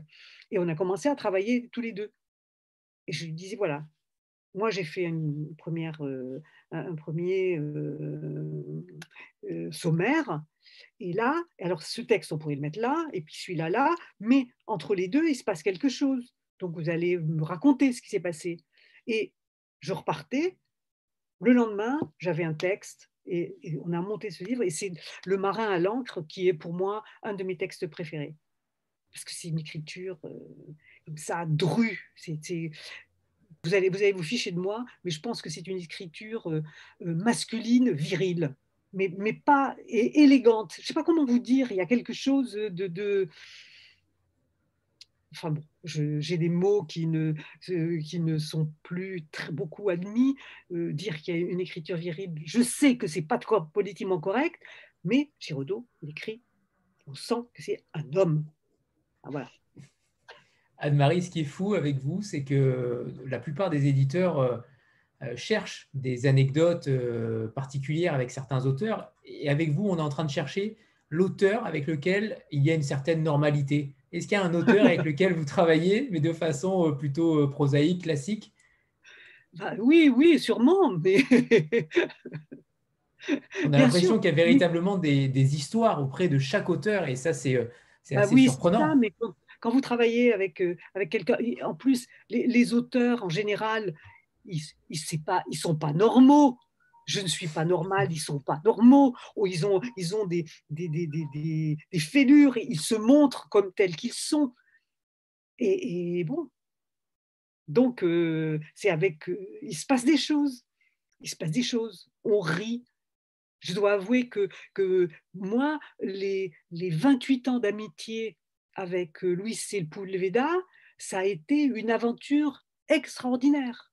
et on a commencé à travailler tous les deux. Et je lui disais voilà, moi j'ai fait une première, euh, un premier euh, euh, sommaire. Et là, alors ce texte, on pourrait le mettre là, et puis celui-là là, mais entre les deux, il se passe quelque chose. Donc vous allez me raconter ce qui s'est passé. Et je repartais. Le lendemain, j'avais un texte et, on a monté ce livre. Et c'est Le marin à l'encre qui est pour moi un de mes textes préférés. Parce que c'est une écriture euh, comme ça, drue. vous, allez, vous ficher de moi, mais je pense que c'est une écriture euh, euh, masculine, virile. Mais, mais pas élégante. Je ne sais pas comment vous dire, il y a quelque chose de, de enfin bon, j'ai des mots qui ne, euh, qui ne sont plus très, beaucoup admis. Euh, dire qu'il y a une écriture virile, je sais que c'est pas trop politiquement correct, mais Giraudoux, il écrit, on sent que c'est un homme. Ah, voilà. Anne-Marie, ce qui est fou avec vous, c'est que la plupart des éditeurs euh, cherchent des anecdotes particulières avec certains auteurs, et avec vous, on est en train de chercher l'auteur avec lequel il y a une certaine normalité. Est-ce qu'il y a un auteur avec lequel vous travaillez, mais de façon euh, plutôt euh, prosaïque, classique? Bah Oui, oui, sûrement, mais... On a l'impression qu'il y a véritablement des, histoires auprès de chaque auteur, et ça, c'est euh, bah assez oui, surprenant. Ça, mais quand, vous travaillez avec, avec quelqu'un, en plus, les, auteurs, en général, ils ne pas, ils sont pas normaux je ne suis pas normal, ils sont pas normaux, ils ont, ils des, des, fêlures, ils se montrent comme tels qu'ils sont. Et, bon, donc euh, c'est avec, euh, il se passe des choses, il se passe des choses, on rit. Je dois avouer que, moi, les, les 28 ans d'amitié avec euh, Louis Sepulveda, ça a été une aventure extraordinaire.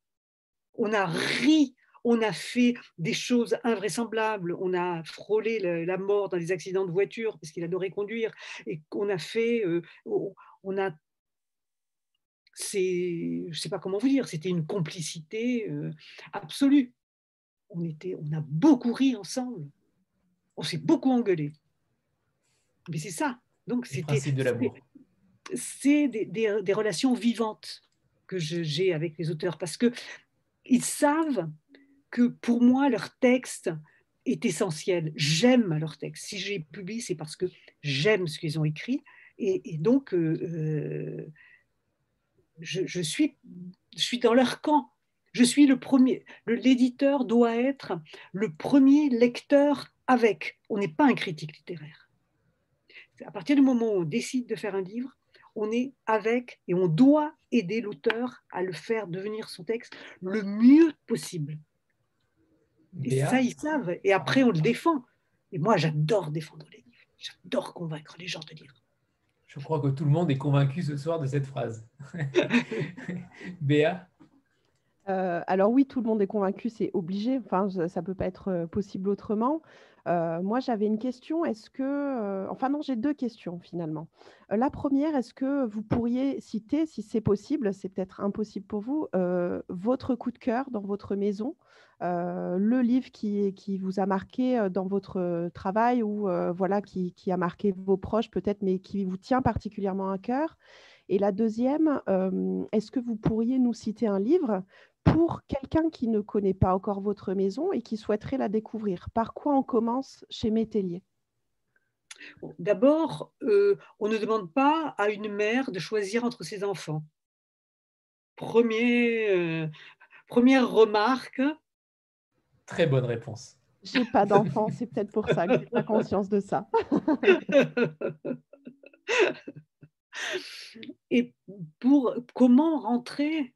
On a ri, on a fait des choses invraisemblables, on a frôlé la mort dans des accidents de voiture parce qu'il adorait conduire, et qu'on a fait, euh, on a, c'est, je sais pas comment vous dire, c'était une complicité euh, absolue. On était, on a beaucoup ri ensemble, on s'est beaucoup engueulé. Mais c'est ça. Donc c'était de l'amour. C'est des, des, relations vivantes que j'ai avec les auteurs parce que ils savent que pour moi, leur texte est essentiel. J'aime leur texte. Si j'ai publié, c'est parce que j'aime ce qu'ils ont écrit. Et, donc, euh, euh, je, suis, je suis dans leur camp. Je suis le premier. L'éditeur doit être le premier lecteur avec. On n'est pas un critique littéraire. À partir du moment où on décide de faire un livre, on est avec et on doit aider l'auteur à le faire devenir son texte le mieux possible. Et ça, ils savent. Et après, on le défend. Et moi, j'adore défendre les livres. J'adore convaincre les gens de lire. Je crois que tout le monde est convaincu ce soir de cette phrase. Béa euh, alors oui, tout le monde est convaincu, c'est obligé. Enfin, ça ne peut pas être euh, possible autrement. Euh, moi, j'avais une question. Est-ce que, enfin non, j'ai deux questions finalement. la première, est-ce que vous pourriez citer, si c'est possible, c'est peut-être impossible pour vous, votre coup de cœur dans votre maison le livre qui, vous a marqué dans votre travail ou voilà, qui, a marqué vos proches peut-être, mais qui vous tient particulièrement à cœur? Et la deuxième, est-ce que vous pourriez nous citer un livre pour quelqu'un qui ne connaît pas encore votre maison et qui souhaiterait la découvrir Par quoi on commence chez Métellier? D'abord, on ne demande pas à une mère de choisir entre ses enfants. Premier, première remarque, Très bonne réponse. J'ai pas d'enfant, c'est peut-être pour ça que j'ai pas conscience de ça. Et pour comment rentrer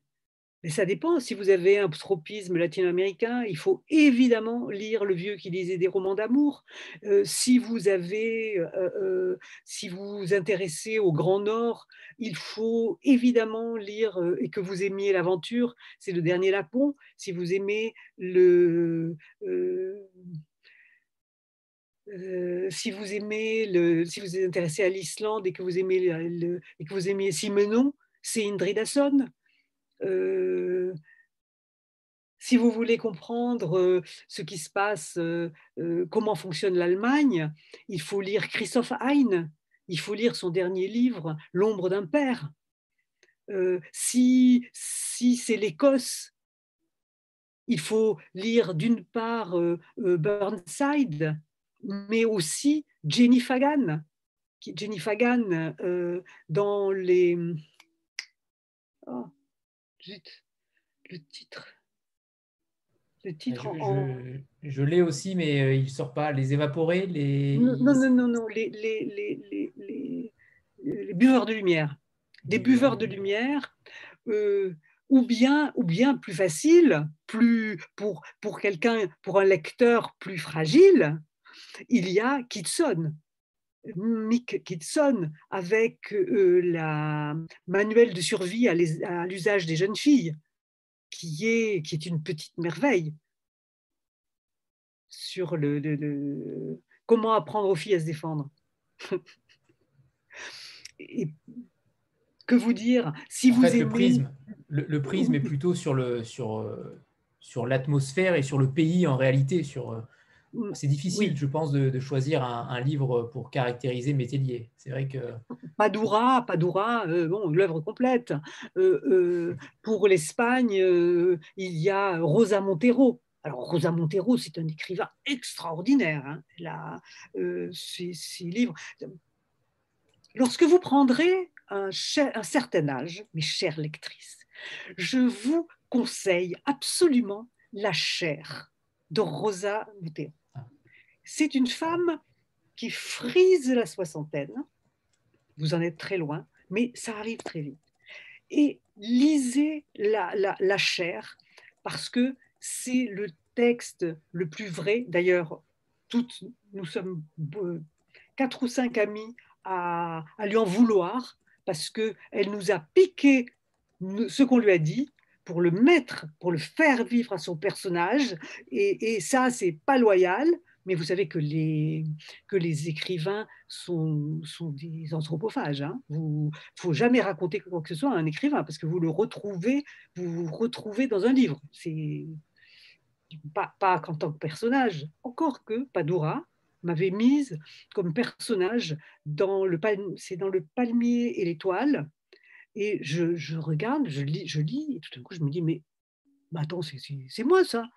Mais ça dépend. Si vous avez un tropisme latino-américain, il faut évidemment lire le vieux qui lisait des romans d'amour. Euh, si vous avez, euh, euh, si vous vous intéressez au Grand Nord, il faut évidemment lire et que vous aimiez l'aventure, c'est le dernier Lapon. Si vous aimez le si vous aimez le, si vous êtes intéressé à l'Islande et que vous aimez le, et que vous aimez Simenon, c'est Indridason. Euh, si vous voulez comprendre euh, ce qui se passe, euh, comment fonctionne l'Allemagne, il faut lire Christoph Hein, il faut lire son dernier livre, L'ombre d'un père. si si c'est l'Écosse, il faut lire d'une part Burnside, mais aussi Jenny Fagan. Jenny Fagan dans les... Oh, le titre. Le titre je, je, l'ai aussi, mais euh, il ne sort pas. Les évaporés les... Non, non, non, non, Les, les, les, les, les, buveurs de lumière. Des buveurs de lumière, euh, ou, bien, ou bien plus facile, plus pour, pour quelqu'un, pour un lecteur plus fragile, il y a Kitson. Mick Kitson avec euh, la manuel de survie à l'usage des jeunes filles, qui est, qui est une petite merveille sur le, comment apprendre aux filles à se défendre. Et que vous dire si vous le prisme, le, prisme est plutôt sur le sur euh, sur l'atmosphère et sur le pays en réalité sur euh. C'est difficile, je pense, de, choisir un, livre pour caractériser Métellier. C'est vrai que. Padura, Padura, euh, bon, l'œuvre complète. Euh, euh, pour l'Espagne, il y a Rosa Montero. Alors, Rosa Montero, c'est un écrivain extraordinaire. Hein. Là, ses, livres. Lorsque vous prendrez un, un certain âge, mes chères lectrices, je vous conseille absolument La chair de Rosa Montero. C'est une femme qui frise la soixantaine. Vous en êtes très loin, mais ça arrive très vite. Et lisez la, la, chair parce que c'est le texte le plus vrai. D'ailleurs, toutes, nous sommes quatre ou cinq amis à, lui en vouloir parce qu'elle nous a piqué ce qu'on lui a dit pour le mettre, pour le faire vivre à son personnage. Et, et ça, c'est pas loyal mais vous savez que les, que les écrivains sont, sont des anthropophages. Il hein. ne faut jamais raconter quoi que ce soit à un écrivain, parce que vous le retrouvez, vous, vous retrouvez dans un livre. C'est pas, pas qu'en tant que personnage, encore que Padura m'avait mise comme personnage dans le, palmier et l'étoile. Et je, regarde, je lis, je lis, et tout d'un coup, je me dis, mais attends, c'est moi ça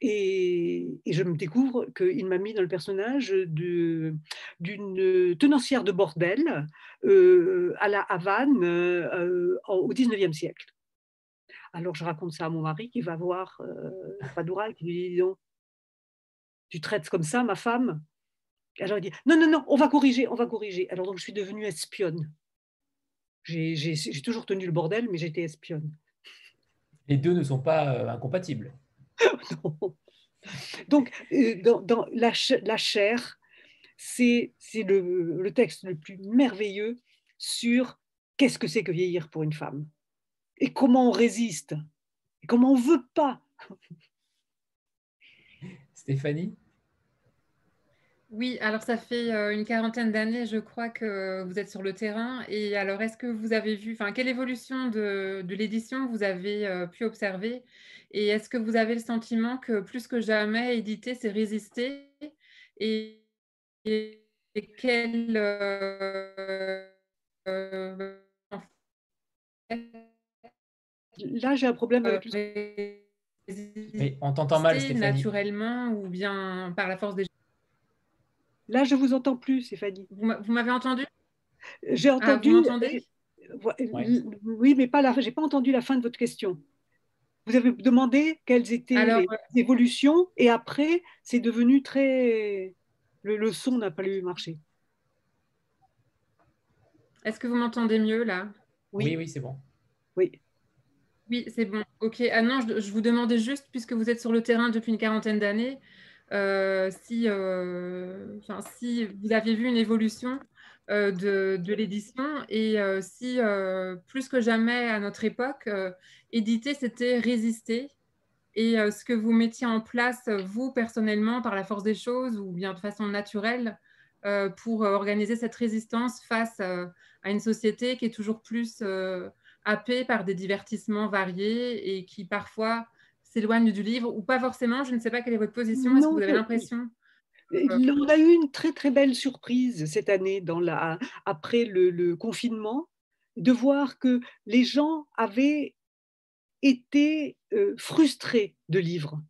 et, je me découvre qu'il m'a mis dans le personnage d'une tenancière de bordel euh, à la Havane euh, au XIXe siècle. Alors je raconte ça à mon mari qui va voir euh, qui lui dit non, tu traites comme ça ma femme? Alors il dit non, non, non, on va corriger, on va corriger. Alors donc je suis devenue espionne. J'ai toujours tenu le bordel, mais j'étais espionne. Les deux ne sont pas incompatibles. Donc, euh, dans, la, chair, c'est le, texte le plus merveilleux sur qu'est-ce que c'est que vieillir pour une femme et comment on résiste et comment on veut pas. Stéphanie? Oui, alors ça fait euh, une quarantaine d'années, je crois, que vous êtes sur le terrain. Et alors, est-ce que vous avez vu, enfin, quelle évolution de, l'édition vous avez euh, pu observer? Et est-ce que vous avez le sentiment que plus que jamais, éditer, c'est résister? Et, et, quel. Euh, Là, j'ai un problème avec Mais on t'entend mal, Stéphanie. Naturellement ou bien par la force des Là, je vous entends plus, Stéphanie. Vous m'avez entendu? J'ai ah, entendu. oui, mais pas la. J'ai pas entendu la fin de votre question. Vous avez demandé quelles étaient les euh, évolutions et après, c'est devenu très. Le, son n'a pas eu marcher. Est-ce que vous m'entendez mieux là? Oui, oui, c'est bon. Oui. Oui, c'est bon. Ok. Ah non, je, vous demandais juste, puisque vous êtes sur le terrain depuis une quarantaine d'années, euh, si, euh, si vous aviez vu une évolution euh, de, de l'édition et si, plus que jamais à notre époque, éditer, c'était résister. Et ce que vous mettiez en place, vous, personnellement, par la force des choses ou bien de façon naturelle, pour organiser cette résistance face à une société qui est toujours plus happée par des divertissements variés et qui parfois s'éloigne du livre ou pas forcément Je ne sais pas quelle est votre position. Est-ce que vous avez l'impression on a eu une très très belle surprise cette année dans la, après le, confinement de voir que les gens avaient été euh, frustrés de livres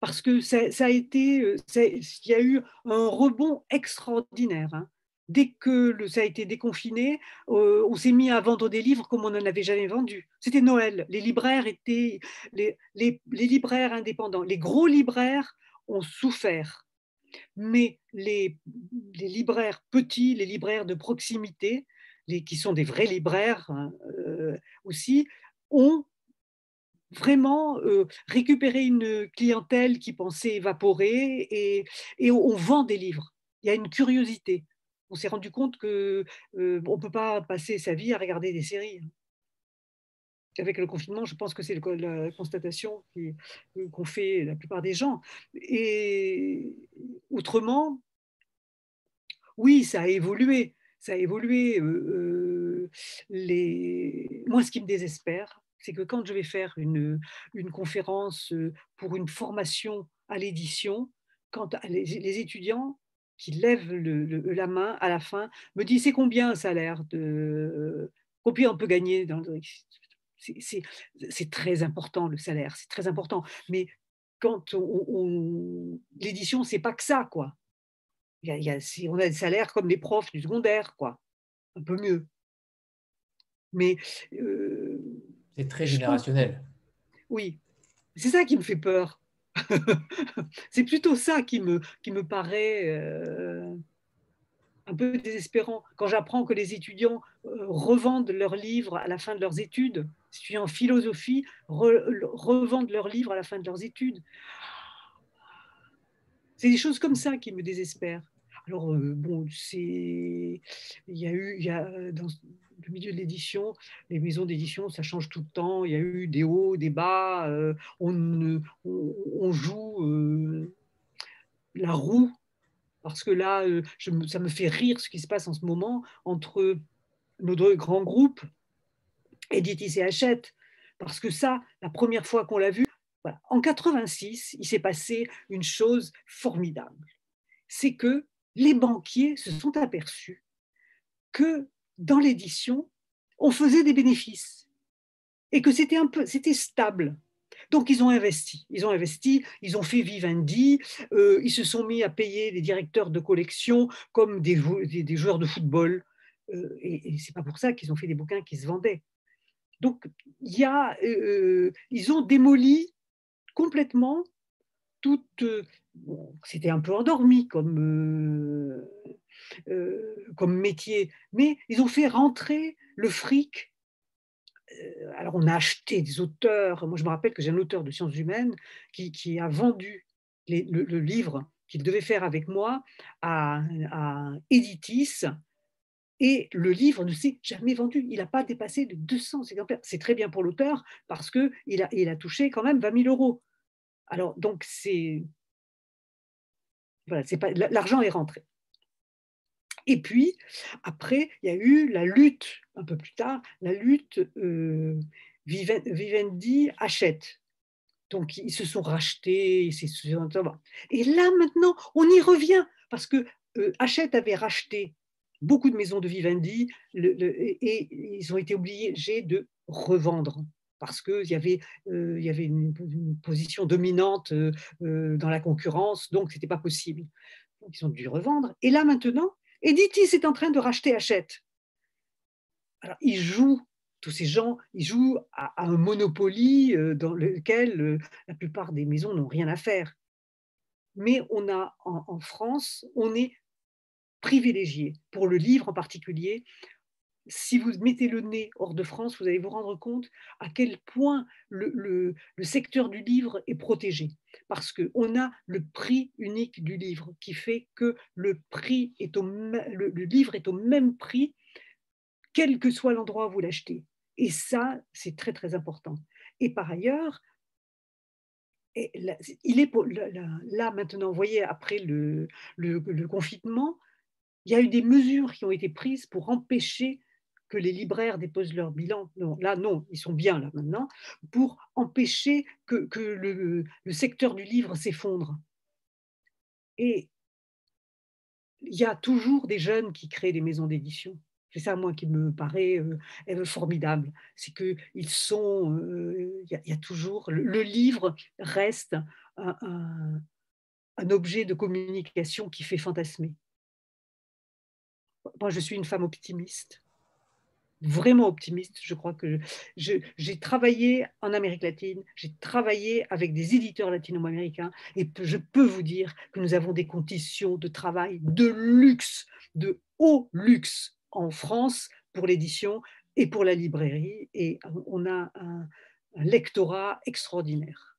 parce que ça, a été, euh, il y a eu un rebond extraordinaire. Hein dès que ça a été déconfiné, euh, on s'est mis à vendre des livres comme on n'en avait jamais vendu. C'était Noël. Les libraires étaient les, libraires indépendants. Les gros libraires ont souffert, mais les, libraires petits, les libraires de proximité, qui sont des vrais libraires hein, euh, aussi, ont vraiment euh, récupéré une clientèle qui pensait évaporer et, et on vend des livres. Il y a une curiosité on s'est rendu compte qu'on ne peut pas passer sa vie à regarder des séries. Hein. Avec le confinement, je pense que c'est la constatation qu'ont fait la plupart des gens. Et autrement, oui, ça a évolué. Ça a évolué. les... Moi, ce qui me désespère, c'est que quand je vais faire une, une conférence pour une formation à l'édition, quand les étudiants qui lève la main à la fin, me dit c'est combien un salaire de combien on peut gagner dans c'est très important le salaire, c'est très important. Mais quand on, l'édition, c'est pas que ça quoi. Il y a, on a des salaires comme les profs du secondaire quoi, un peu mieux. Mais euh, c'est très générationnel. oui, c'est ça qui me fait peur. c'est plutôt ça qui me, qui me paraît euh, un peu désespérant. Quand j'apprends que les étudiants euh, revendent leurs livres à la fin de leurs études, étudiants en philosophie revendent leurs livres à la fin de leurs études. C'est des choses comme ça qui me désespèrent. Alors, euh, bon, c'est. Il y a eu, il y a, dans, milieu de l'édition, les maisons d'édition, ça change tout le temps. Il y a eu des hauts, des bas. Euh, on, joue euh, la roue parce que là, euh, ça me fait rire ce qui se passe en ce moment entre nos deux grands groupes, Editis et Hachette, parce que ça, la première fois qu'on l'a vu, en 86, il s'est passé une chose formidable. C'est que les banquiers se sont aperçus que dans l'édition, on faisait des bénéfices et que c'était un peu, c'était stable. Donc ils ont investi, ils ont investi, ils ont fait Vivendi, euh, ils se sont mis à payer des directeurs de collection comme des, joueurs de football, euh, et, et c'est pas pour ça qu'ils ont fait des bouquins qui se vendaient. Donc il y a, euh, ils ont démoli complètement toute, c'était un peu endormi comme comme métier, mais ils ont fait rentrer le fric. Euh, alors on a acheté des auteurs, moi je me rappelle que j'ai un auteur de sciences humaines qui, a vendu le, livre qu'il devait faire avec moi à, Editis, et le livre ne s'est jamais vendu. Il n'a pas dépassé de 200 exemplaires. C'est très bien pour l'auteur parce qu'il a, il a touché quand même 20 000 euros. Alors, donc, c'est. Voilà, l'argent est rentré. Et puis, après, il y a eu la lutte, un peu plus tard, la lutte euh, Vivendi achète. Donc, ils se sont rachetés. Et là, maintenant, on y revient, parce que euh, Hachette avait racheté beaucoup de maisons de Vivendi et, ils ont été obligés de revendre parce qu'il y avait, euh, y avait une, position dominante dans la concurrence, donc ce n'était pas possible. Donc, ils ont dû revendre. Et là, maintenant, Editis est en train de racheter Hachette. Alors, ils jouent, tous ces gens, ils jouent à, un monopoly euh, dans lequel euh, la plupart des maisons n'ont rien à faire. Mais on a en, France, on est privilégié pour le livre en particulier. Si vous mettez le nez hors de France, vous allez vous rendre compte à quel point le, secteur du livre est protégé. Parce qu'on a le prix unique du livre qui fait que le, prix est au, le, livre est au même prix, quel que soit l'endroit où vous l'achetez. Et ça, c'est très très important. Et par ailleurs, il est là, maintenant, vous voyez, après le, confinement, il y a eu des mesures qui ont été prises pour empêcher que les libraires déposent leur bilan. Non, là, non, ils sont bien là maintenant, pour empêcher que, le, secteur du livre s'effondre. Et il y a toujours des jeunes qui créent des maisons d'édition. C'est ça, moi, qui me paraît euh, formidable. C'est qu'ils sont. Euh, il y, a toujours. Le, livre reste un, un, objet de communication qui fait fantasmer. Moi, je suis une femme optimiste vraiment optimiste. Je crois que j'ai travaillé en Amérique latine, j'ai travaillé avec des éditeurs latino-américains et je peux vous dire que nous avons des conditions de travail de luxe, de haut luxe en France pour l'édition et pour la librairie et on a un lectorat extraordinaire.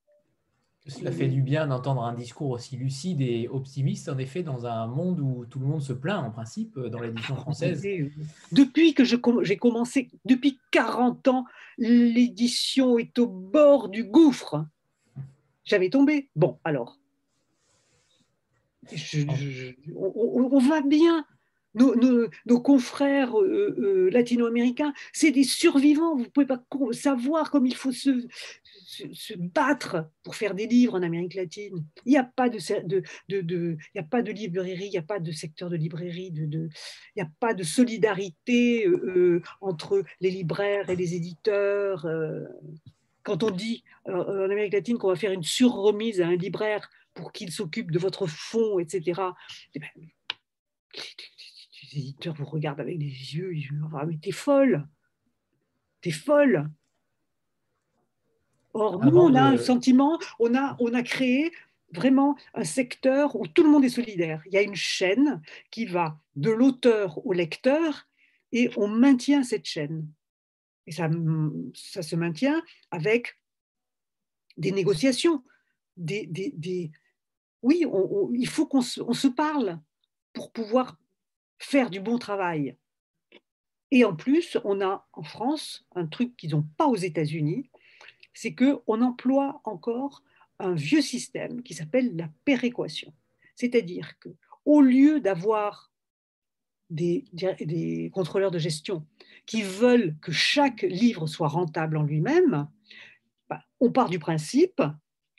Cela fait du bien d'entendre un discours aussi lucide et optimiste, en effet, dans un monde où tout le monde se plaint, en principe, dans l'édition française. Depuis que j'ai commencé, depuis 40 ans, l'édition est au bord du gouffre. J'avais tombé. Bon, alors, on, va bien nos, confrères euh, euh, latino-américains, c'est des survivants. Vous ne pouvez pas savoir comme il faut se, se, battre pour faire des livres en Amérique latine. Il n'y a, pas de, de, de, il a pas de librairie, il n'y a pas de secteur de librairie, de, il n'y a pas de solidarité euh, entre les libraires et les éditeurs. quand on dit en Amérique latine qu'on va faire une surremise à un libraire pour qu'il s'occupe de votre fonds, etc., les éditeurs vous regardent avec des yeux, ils disent ah, mais t'es folle, t'es folle. Or, nous, on a un sentiment, on a, on a créé vraiment un secteur où tout le monde est solidaire. Il y a une chaîne qui va de l'auteur au lecteur et on maintient cette chaîne. Et ça, ça se maintient avec des négociations, des, des, oui, il faut qu'on se parle pour pouvoir faire du bon travail. Et en plus, on a en France un truc qu'ils n'ont pas aux États-Unis, c'est qu'on emploie encore un vieux système qui s'appelle la péréquation. C'est-à-dire que au lieu d'avoir des, contrôleurs de gestion qui veulent que chaque livre soit rentable en lui-même, bah, on part du principe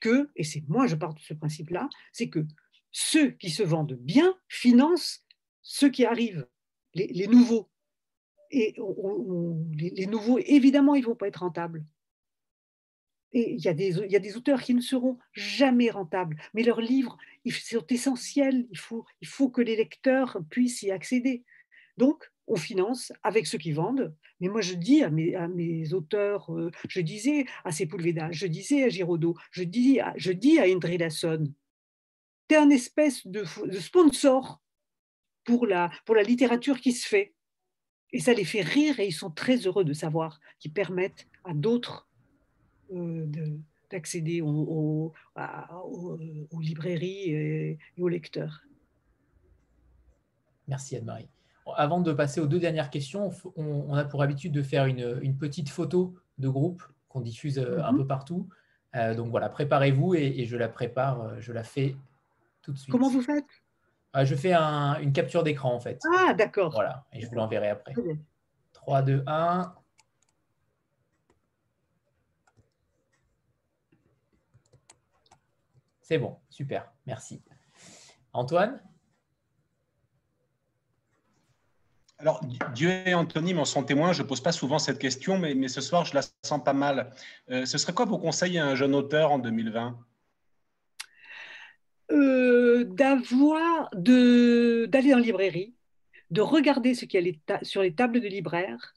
que, et c'est moi je pars de ce principe-là, c'est que ceux qui se vendent bien financent ceux qui arrivent, les, nouveaux. Et les, nouveaux, évidemment, ils ne vont pas être rentables. Et il y, a des, il y, a des, auteurs qui ne seront jamais rentables, mais leurs livres ils sont essentiels. Il faut, il faut que les lecteurs puissent y accéder. Donc, on finance avec ceux qui vendent. Mais moi, je dis à mes, auteurs, euh, je disais à Sepulveda, je disais à Giraudot, je dis à, je dis à Indri Lasson, tu es un espèce de, de sponsor pour la, pour la littérature qui se fait. Et ça les fait rire et ils sont très heureux de savoir qu'ils permettent à d'autres d'accéder aux, librairies et, aux lecteurs. Merci Anne-Marie. Avant de passer aux deux dernières questions, on, a pour habitude de faire une, une petite photo de groupe qu'on diffuse euh, un mhm. peu partout. Euh, donc voilà, préparez-vous et, et, je la prépare, je la fais tout de suite. Comment vous faites? Je fais une capture d'écran en fait. Ah, d'accord. Voilà, et je vous l'enverrai après. 3, 2, 1. C'est bon, super, merci. Antoine? Alors, Dieu et Anthony m'en sont témoins. Je ne pose pas souvent cette question, mais, mais, ce soir, je la sens pas mal. Euh, ce serait quoi vos conseils à un jeune auteur en 2020 euh, d'avoir, d'aller en librairie, de regarder ce qu'il y a sur les tables de libraires,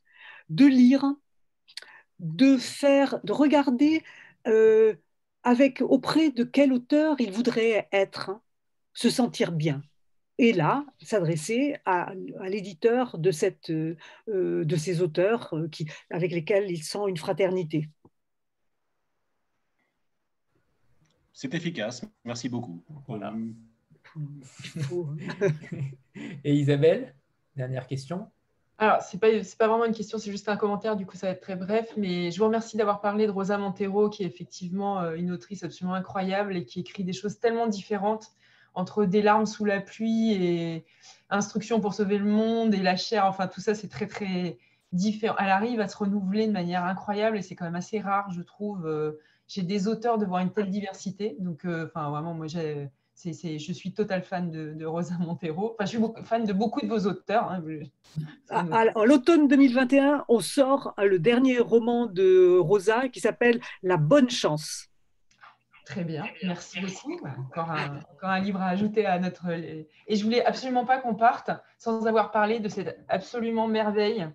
de lire, de faire, de regarder euh, avec auprès de quel auteur il voudrait être, hein, se sentir bien. et là, s'adresser à, l'éditeur de, cette, euh, de ces auteurs euh, qui, avec lesquels il sent une fraternité. C'est efficace. Merci beaucoup. Voilà. Et Isabelle, dernière question. Alors, ce n'est pas, vraiment une question, c'est juste un commentaire, du coup ça va être très bref, mais je vous remercie d'avoir parlé de Rosa Montero, qui est effectivement euh, une autrice absolument incroyable et qui écrit des choses tellement différentes entre des larmes sous la pluie et instructions pour sauver le monde et la chair, enfin tout ça c'est très très différent. Elle arrive à se renouveler de manière incroyable et c'est quand même assez rare, je trouve, euh, J'ai des auteurs de voir une telle diversité. Donc, euh, enfin vraiment, moi j'ai je suis total fan de, Rosa Montero. Enfin, je suis fan de beaucoup de vos auteurs. Hein. En l'automne 2021, on sort le dernier roman de Rosa qui s'appelle La bonne chance. Très bien, merci beaucoup. Encore un, encore un, livre à ajouter à notre. Et je voulais absolument pas qu'on parte sans avoir parlé de cette absolument merveille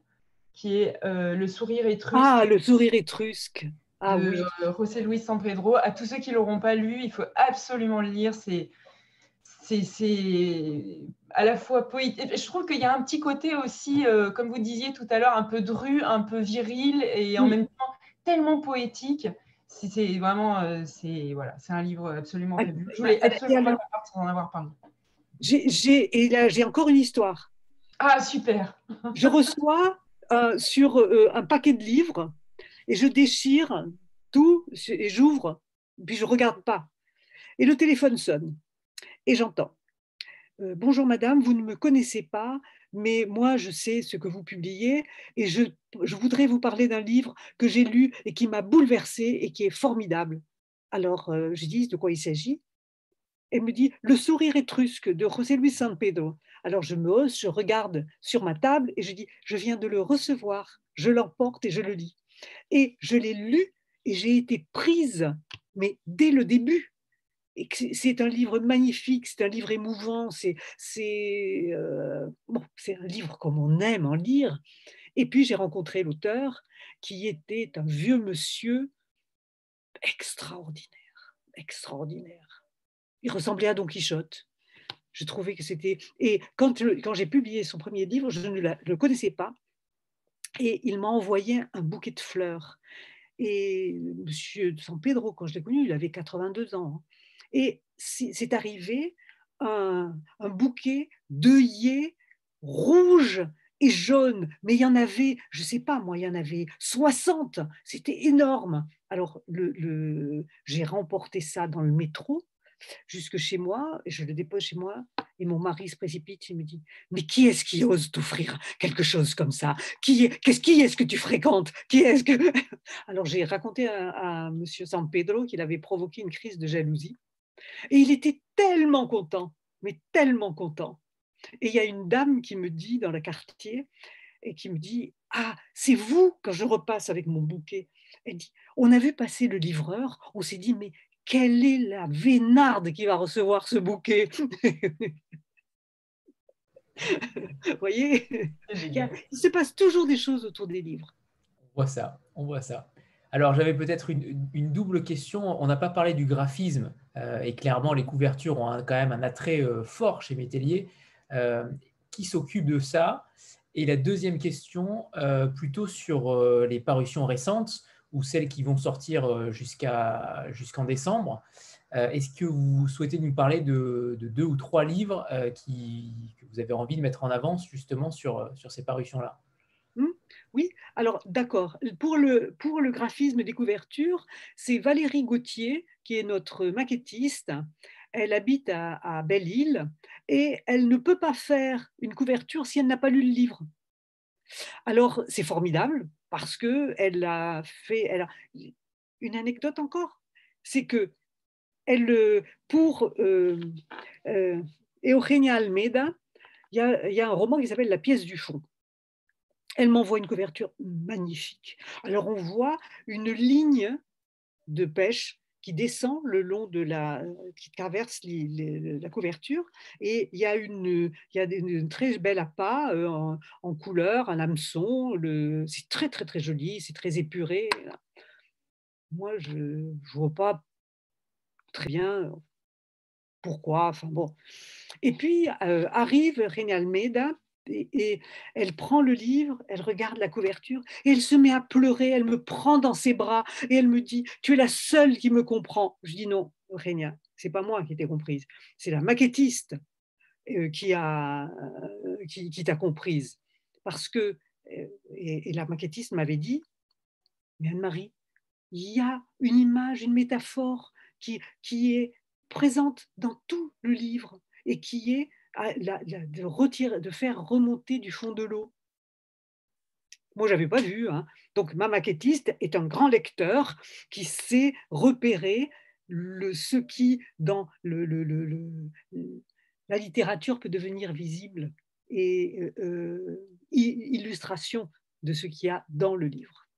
qui est euh, Le sourire étrusque. Ah, le sourire étrusque. Ah, de oui. Euh, José Luis San Pedro. À tous ceux qui ne l'auront pas lu, il faut absolument le lire. C'est c'est à la fois poétique. Je trouve qu'il y a un petit côté aussi, euh, comme vous disiez tout à l'heure, un peu dru, un peu viril et en même temps tellement poétique c'est vraiment, euh, c'est voilà, c'est un livre absolument ah, fabuleux. Je voulais absolument en avoir parlé. J'ai et là j'ai encore une histoire. Ah super. je reçois euh, sur un paquet de livres et je déchire tout et j'ouvre puis je regarde pas et le téléphone sonne et j'entends. Bonjour madame, vous ne me connaissez pas, mais moi, je sais ce que vous publiez et je, voudrais vous parler d'un livre que j'ai lu et qui m'a bouleversé et qui est formidable. Alors, euh, je dis de quoi il s'agit? Elle me dit Le sourire étrusque de José Luis San Pedro. Alors, je me hausse, je regarde sur ma table et je dis Je viens de le recevoir, je l'emporte et je le lis. Et je l'ai lu et j'ai été prise, mais dès le début, c'est un livre magnifique, c'est un livre émouvant, c'est euh, bon, un livre comme on aime en lire. Et puis j'ai rencontré l'auteur qui était un vieux monsieur extraordinaire, extraordinaire. Il ressemblait à Don Quichotte. Je trouvais que c'était... Et quand, quand j'ai publié son premier livre, je ne le connaissais pas. Et il m'a envoyé un bouquet de fleurs. Et Monsieur San Pedro, quand je l'ai connu, il avait 82 ans. Hein. Et c'est arrivé un, bouquet d'œillets rouges et jaunes, mais il y en avait, je ne sais pas, moi, il y en avait 60, c'était énorme. Alors, j'ai remporté ça dans le métro jusque chez moi, et je le dépose chez moi, et mon mari se précipite et me dit Mais qui est-ce qui ose t'offrir quelque chose comme ça? Qui est, qu'est-ce, qui est-ce que tu fréquentes? Qui est-ce que? Alors j'ai raconté à, à M. San Pedro qu'il avait provoqué une crise de jalousie. Et il était tellement content, mais tellement content. Et il y a une dame qui me dit dans le quartier, et qui me dit Ah, c'est vous quand je repasse avec mon bouquet. Elle dit On a vu passer le livreur, on s'est dit Mais quelle est la vénarde qui va recevoir ce bouquet? Vous voyez Il se passe toujours des choses autour des livres. On voit ça, on voit ça. Alors, j'avais peut-être une, double question. On n'a pas parlé du graphisme, euh, et clairement, les couvertures ont quand même un attrait euh, fort chez Métellier. Euh, qui s'occupe de ça? Et la deuxième question, plutôt sur les parutions récentes, ou celles qui vont sortir jusqu'en décembre. Est-ce que vous souhaitez nous parler de, deux ou trois livres qui, que vous avez envie de mettre en avance justement sur, sur ces parutions-là? Oui, alors d'accord. Pour le, pour le graphisme des couvertures, c'est Valérie Gauthier, qui est notre maquettiste. Elle habite à, Belle-Île et elle ne peut pas faire une couverture si elle n'a pas lu le livre. Alors, c'est formidable parce que elle a fait. Elle a, une anecdote encore, c'est que elle, pour euh, euh, Eugenia Almeida, il y, y, a, un roman qui s'appelle La pièce du fond elle m'envoie une couverture magnifique. Alors on voit une ligne de pêche qui descend le long de la, qui traverse la couverture, et il y a une, il y a une très belle appât euh, en, couleur, un hameçon. C'est très très très joli, c'est très épuré. Moi, je ne vois pas très bien pourquoi, enfin bon. Et puis arrive René Almeida et, elle prend le livre, elle regarde la couverture et elle se met à pleurer, elle me prend dans ses bras et elle me dit Tu es la seule qui me comprend. Je dis Non, Rénia, c'est pas moi qui t'ai comprise, c'est la maquettiste euh, qui, a, euh, qui, t'a comprise. Parce que, euh, et, la maquettiste m'avait dit Mais Anne-Marie, il y a une image, une métaphore qui, qui est présente dans tout le livre et qui est de, faire remonter du fond de l'eau. Moi, je n'avais pas vu. Hein. Donc, ma maquettiste est un grand lecteur qui sait repérer le, ce qui, dans le, la littérature, peut devenir visible et euh, euh, illustration de ce qu'il y a dans le livre.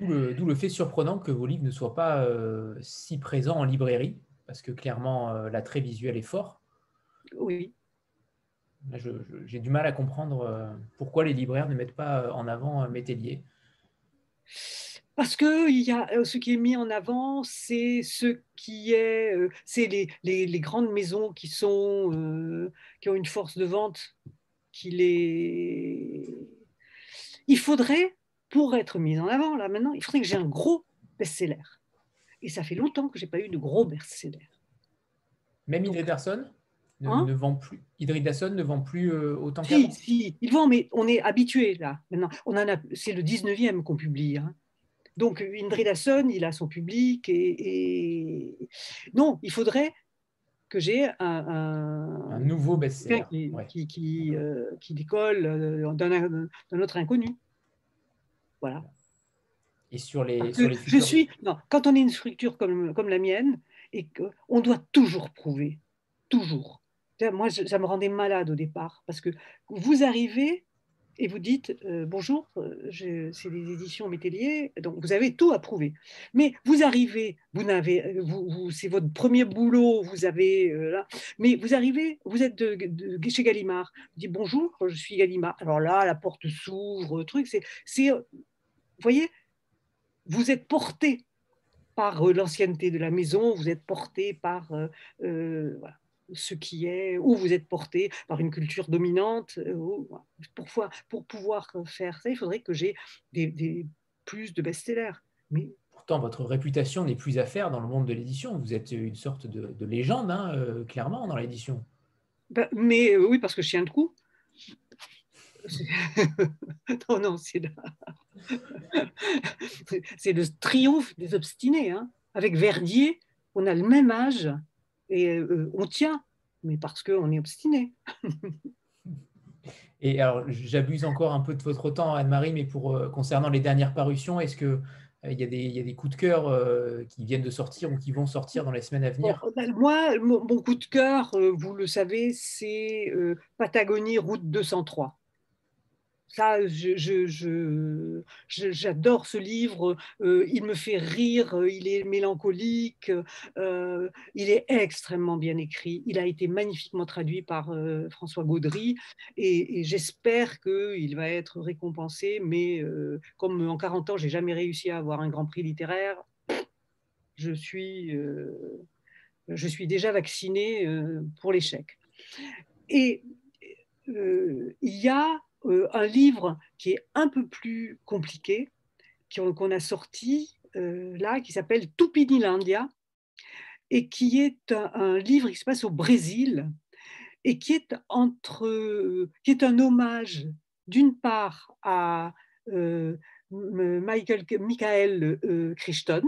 D'où le, fait surprenant que vos livres ne soient pas euh, si présents en librairie, parce que clairement, l'attrait visuel est fort. Oui. J'ai du mal à comprendre euh, pourquoi les libraires ne mettent pas euh, en avant euh, Métellier. Parce que il y a, ce qui est mis en avant, c'est ce qui est, c'est les, les, les, grandes maisons qui sont, qui ont une force de vente, qui les. Il faudrait, pour être mis en avant là maintenant, il faudrait que j'ai un gros best-seller. Et ça fait longtemps que j'ai pas eu de gros best-seller. Même Donc, Ederson ne, hein ne vend plus. Hydridasson ne vend plus euh, autant qu'avant. Si, si, il vend, mais on est habitué là. Maintenant, on en a, c'est le 19e qu'on publie. Hein. Donc, Indridasson, il a son public et, non, il faudrait que j'ai un, un, nouveau best-seller qui, qui, euh, qui, décolle euh, d'un autre inconnu. Voilà. Et sur les, sur les je suis non, quand on est une structure comme, comme la mienne et qu'on doit toujours prouver, toujours moi, ça me rendait malade au départ, parce que vous arrivez et vous dites euh, bonjour, euh, c'est les éditions Métellier, donc vous avez tout approuvé. Mais vous arrivez, vous n'avez, euh, c'est votre premier boulot, vous avez là, mais vous arrivez, vous êtes chez Gallimard, vous dites bonjour, je suis Gallimard. Alors là, la porte s'ouvre, truc, c'est, c'est, vous voyez, vous êtes porté par l'ancienneté de la maison, vous êtes porté par voilà ce qui est, où vous êtes porté par une culture dominante. Euh, pour, pour pouvoir faire ça, il faudrait que j'ai des, plus de best-sellers. Mais... Pourtant, votre réputation n'est plus à faire dans le monde de l'édition. Vous êtes une sorte de, légende, hein, euh, clairement, dans l'édition. Ben, mais euh, oui, parce que chien de coup. non, non, c'est c'est le triomphe des obstinés. Hein. Avec Verdier, on a le même âge et euh, on tient, mais parce qu'on est obstiné. et alors, j'abuse encore un peu de votre temps, Anne-Marie, mais pour euh, concernant les dernières parutions, est-ce que euh, il y, a des, il y, a des, coups de cœur qui viennent de sortir ou qui vont sortir dans les semaines à venir? Ben, Moi, mon, coup de cœur, vous le savez, c'est Patagonie, route 203 ça, j'adore ce livre. Euh, il me fait rire. Euh, il est mélancolique. Euh, il est extrêmement bien écrit. Il a été magnifiquement traduit par François Gaudry et, j'espère qu'il va être récompensé. Mais comme en 40 ans, j'ai jamais réussi à avoir un grand prix littéraire, je suis, je suis déjà vaccinée pour l'échec. Et il y a euh, un livre qui est un peu plus compliqué, qu'on a sorti euh, là, qui s'appelle Tupinilandia, et qui est un, livre qui se passe au Brésil, et qui est, entre, qui est un hommage d'une part à euh, Michael, Michael Crichton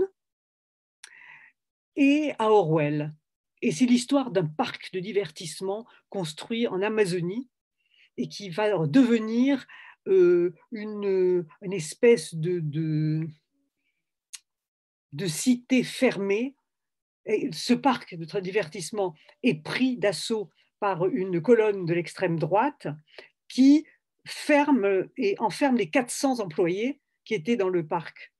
et à Orwell. Et c'est l'histoire d'un parc de divertissement construit en Amazonie et qui va devenir euh, une, espèce de, de, cité fermée. Ce parc de divertissement est pris d'assaut par une colonne de l'extrême droite qui ferme et enferme les 400 employés qui étaient dans le parc.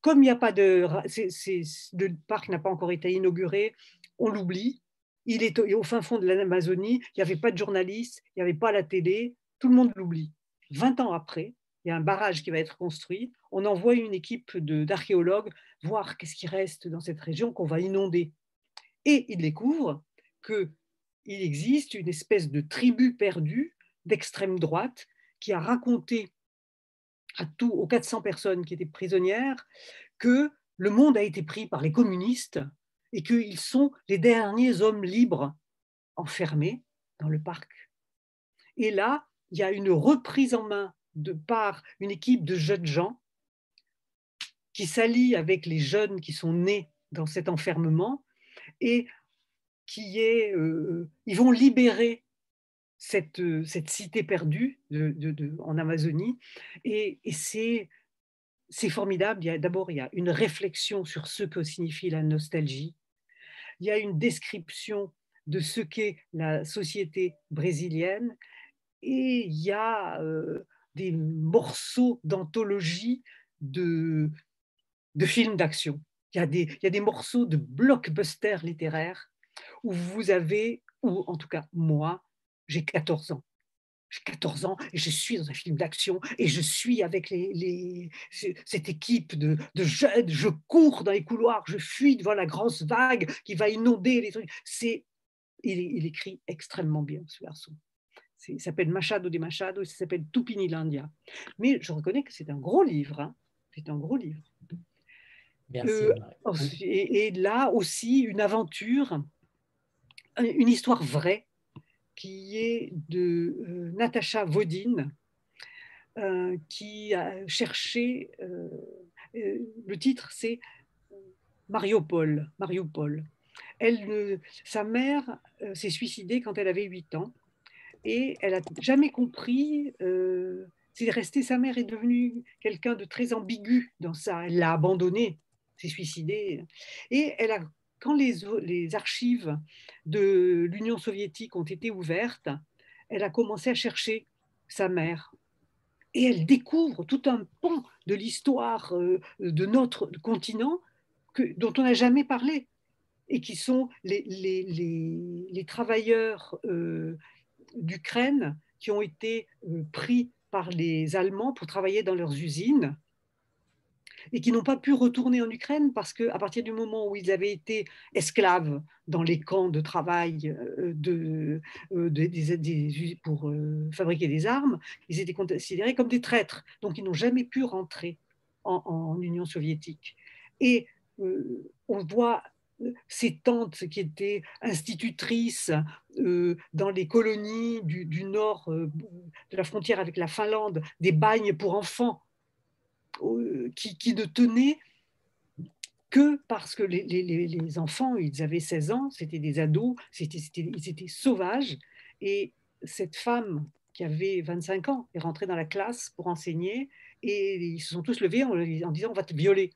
Comme il n'y a pas de, le parc n'a pas encore été inauguré, on l'oublie il est au, fin fond de l'Amazonie, il n'y avait pas de journalistes, il n'y avait pas la télé, tout le monde l'oublie. 20 ans après, il y a un barrage qui va être construit, on envoie une équipe d'archéologues voir qu'est-ce qui reste dans cette région qu'on va inonder. Et il découvre qu'il existe une espèce de tribu perdue d'extrême droite qui a raconté à tout, aux 400 personnes qui étaient prisonnières que le monde a été pris par les communistes et qu'ils sont les derniers hommes libres enfermés dans le parc. Et là, il y a une reprise en main de par une équipe de jeunes gens qui s'allient avec les jeunes qui sont nés dans cet enfermement et qui est, euh, ils vont libérer cette, cette cité perdue en Amazonie et, c'est formidable. D'abord, il y a une réflexion sur ce que signifie la nostalgie. Il y a une description de ce qu'est la société brésilienne et il y a euh, des morceaux d'anthologie de, films d'action. Il y a des morceaux de blockbusters littéraires où vous avez, ou en tout cas moi, j'ai 14 ans. J'ai 14 ans et je suis dans un film d'action et je suis avec les, cette équipe de, de, jeunes. Je cours dans les couloirs, je fuis devant la grosse vague qui va inonder les trucs. C'est, il, il écrit extrêmement bien, ce garçon. Il s'appelle Machado de Machado, il s'appelle Tupinilandia. Mais je reconnais que c'est un gros livre. Hein. C'est un gros livre. Merci. Euh, et, et, là aussi, une aventure, une histoire vraie qui est de euh, Natacha Vodine, euh, qui a cherché, euh, le titre c'est Mariupol. Mariupol. Elle, sa mère s'est suicidée quand elle avait 8 ans et elle n'a jamais compris. c'est resté, sa mère est devenue quelqu'un de très ambigu dans ça. Elle l'a abandonnée, s'est suicidée. Et elle a quand les, archives de l'Union soviétique ont été ouvertes, elle a commencé à chercher sa mère. Et elle découvre tout un pont de l'histoire euh, de notre continent dont on n'a jamais parlé, et qui sont les, travailleurs euh, d'Ukraine qui ont été euh, pris par les Allemands pour travailler dans leurs usines et qui n'ont pas pu retourner en Ukraine parce qu'à partir du moment où ils avaient été esclaves dans les camps de travail euh, de, euh, pour euh, fabriquer des armes, ils étaient considérés comme des traîtres. Donc ils n'ont jamais pu rentrer en, Union soviétique. Et on voit ces tantes qui étaient institutrices dans les colonies du nord de la frontière avec la Finlande, des bagnes pour enfants qui, ne tenaient que parce que les, enfants, ils avaient 16 ans, c'était des ados, c'était, ils étaient sauvages. Et cette femme qui avait 25 ans est rentrée dans la classe pour enseigner et ils se sont tous levés en, en disant on va te violer.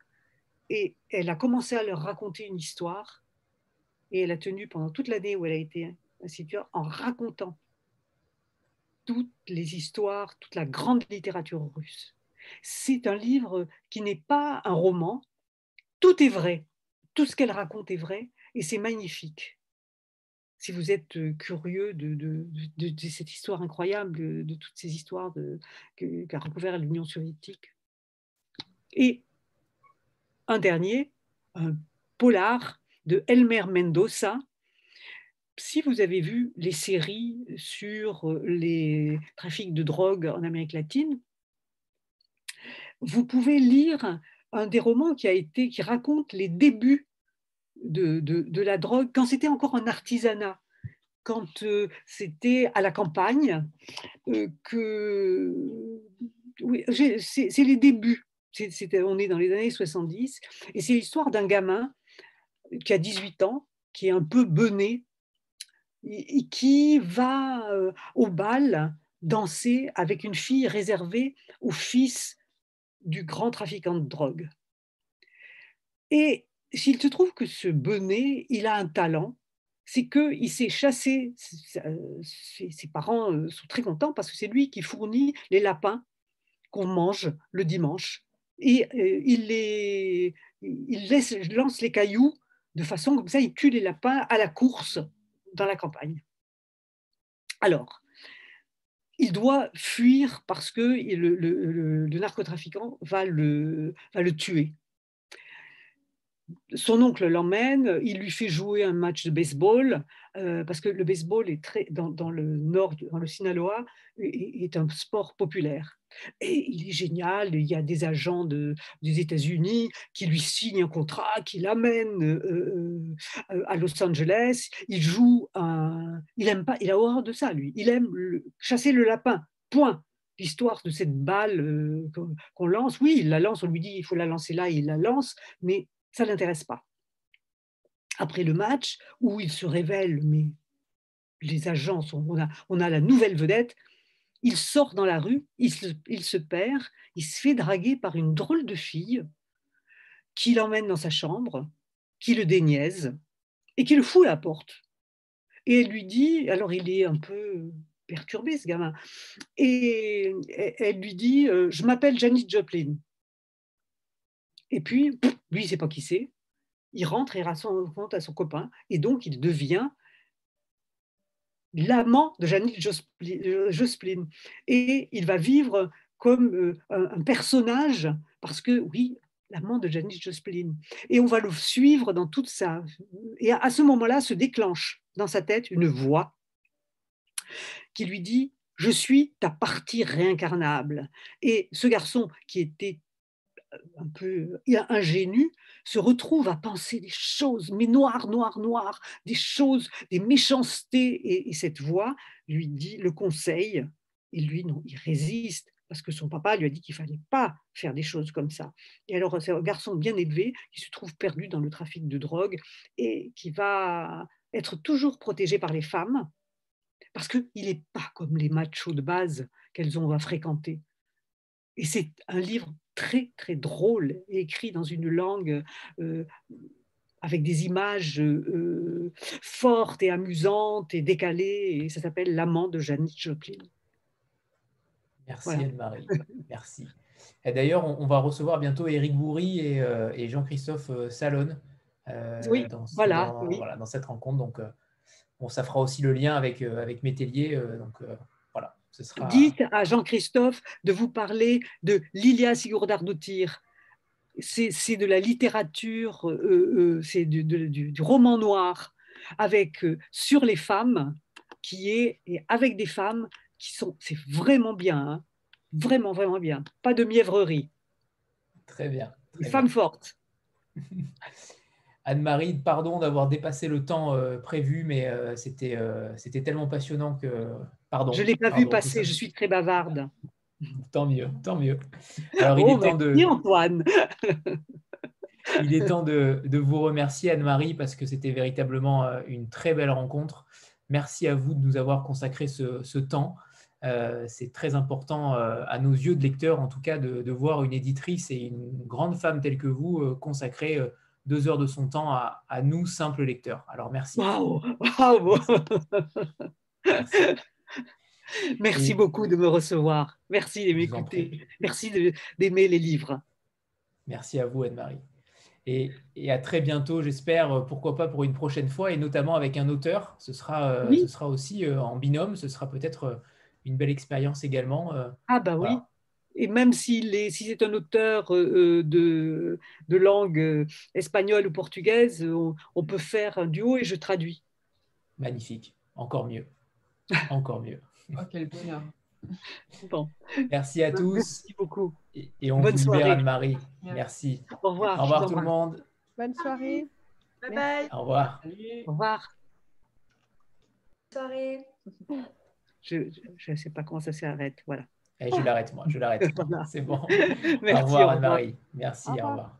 Et elle a commencé à leur raconter une histoire et elle a tenu pendant toute l'année où elle a été institutrice en racontant toutes les histoires, toute la grande littérature russe. C'est un livre qui n'est pas un roman. Tout est vrai. Tout ce qu'elle raconte est vrai et c'est magnifique. Si vous êtes euh, curieux de, cette histoire incroyable, de, toutes ces histoires qu'a recouvert l'Union soviétique. Et un dernier, un polar de Elmer Mendoza. Si vous avez vu les séries sur euh, les trafics de drogue en Amérique latine, vous pouvez lire un des romans qui a été qui raconte les débuts de, de, la drogue quand c'était encore un artisanat, quand euh, c'était à la campagne, euh, que oui, c'est les débuts. on est dans les années 70 et c'est l'histoire d'un gamin qui a 18 ans, qui est un peu bené et qui va euh, au bal danser avec une fille réservée au fils du grand trafiquant de drogue. Et s'il se trouve que ce bonnet, il a un talent, c'est qu'il s'est chassé, ses parents euh, sont très contents parce que c'est lui qui fournit les lapins qu'on mange le dimanche. Et euh, il, les, il lance les cailloux de façon comme ça, il tue les lapins à la course dans la campagne. Alors, il doit fuir parce que le, le, narcotrafiquant va le, va le tuer. Son oncle l'emmène, il lui fait jouer un match de baseball, euh, parce que le baseball est très, dans, le nord, dans le Sinaloa, est, un sport populaire. Et il est génial, il y a des agents de, des États-Unis qui lui signent un contrat, qui l'amènent euh, euh, à Los Angeles. Il joue un. Il aime pas, il a horreur de ça, lui. Il aime chasser le lapin, point l'histoire de cette balle qu'on lance. Oui, il la lance, on lui dit il faut la lancer là, il la lance, mais ça ne l'intéresse pas. Après le match, où il se révèle, mais les agents, sont, on, a, la nouvelle vedette, il sort dans la rue, il se, perd, il se fait draguer par une drôle de fille qui l'emmène dans sa chambre, qui le déniaise et qui le fout à la porte. Et elle lui dit, alors il est un peu perturbé ce gamin, et elle lui dit, euh, je m'appelle Janis Joplin. Et puis, lui, il ne sait pas qui c'est. Il rentre et raconte à son copain. Et donc, il devient l'amant de Janet Jospin. Et il va vivre comme euh, un personnage, parce que, oui, l'amant de Janis Jospin. Et on va le suivre dans toute sa... Et à ce moment-là, se déclenche dans sa tête une voix qui lui dit je suis ta partie réincarnable. Et ce garçon qui était un peu ingénu, se retrouve à penser des choses, mais noires, noires, noires, des choses, des méchancetés. Et, cette voix lui dit, le conseil, et lui, non, il résiste, parce que son papa lui a dit qu'il fallait pas faire des choses comme ça. Et alors, c'est un garçon bien élevé qui se trouve perdu dans le trafic de drogue et qui va être toujours protégé par les femmes, parce qu'il n'est pas comme les machos de base qu'elles ont à fréquenter. Et c'est un livre très, très drôle, écrit dans une langue euh, avec des images euh, fortes et amusantes et décalées. Et ça s'appelle L'amant de Janis Joplin. Merci Anne-Marie. Merci. Et d'ailleurs, on, va recevoir bientôt Éric Bourri et, euh, Jean-Christophe Salon oui, dans, voilà, dans, cette rencontre. Donc, bon, ça fera aussi le lien avec, avec Métellier. donc, Dites à Jean-Christophe de vous parler de Lilia Sigurdardottir. C'est de la littérature, euh, euh, c'est du, roman noir avec euh, sur les femmes qui est et avec des femmes qui sont, c'est vraiment bien, hein. vraiment vraiment bien. Pas de mièvrerie. Très bien. Très femmes fortes. Anne-Marie, pardon d'avoir dépassé le temps prévu, mais c'était c'était tellement passionnant que je ne l'ai pas vu passer, je suis très bavarde. Tant mieux, tant mieux. Alors, il est oh, temps de. Antoine Il est temps de, vous remercier, Anne-Marie, parce que c'était véritablement euh, une très belle rencontre. Merci à vous de nous avoir consacré ce, temps. Euh, c'est très important euh, à nos yeux de lecteurs, en tout cas, de, voir une éditrice et une grande femme telle que vous consacrer deux heures de son temps à, nous, simples lecteurs. Alors, merci. Waouh merci. Merci beaucoup de me recevoir. Merci de m'écouter. Merci d'aimer les livres. Merci à vous, Anne-Marie. Et, à très bientôt, j'espère, pourquoi pas pour une prochaine fois, et notamment avec un auteur. Ce sera, euh, ce sera aussi euh, en binôme, ce sera peut-être euh, une belle expérience également. ah bah oui. Et même s'il est, si c'est un auteur de, de langue espagnole ou portugaise, on peut faire un duo et je traduis. Magnifique, encore mieux. Encore mieux. Oh, quel bonheur. Bon. Merci à tous. Merci beaucoup. Et, on Bonne vous libère Anne-Marie. Merci. Au revoir. Au revoir tout le monde. Bonne soirée. Bye bye. Au revoir. Au revoir. Bonne soirée. Je ne sais pas comment ça s'arrête. Voilà. Et eh, je l'arrête moi, je l'arrête. C'est bon. Merci, au revoir Anne-Marie. Merci, au revoir.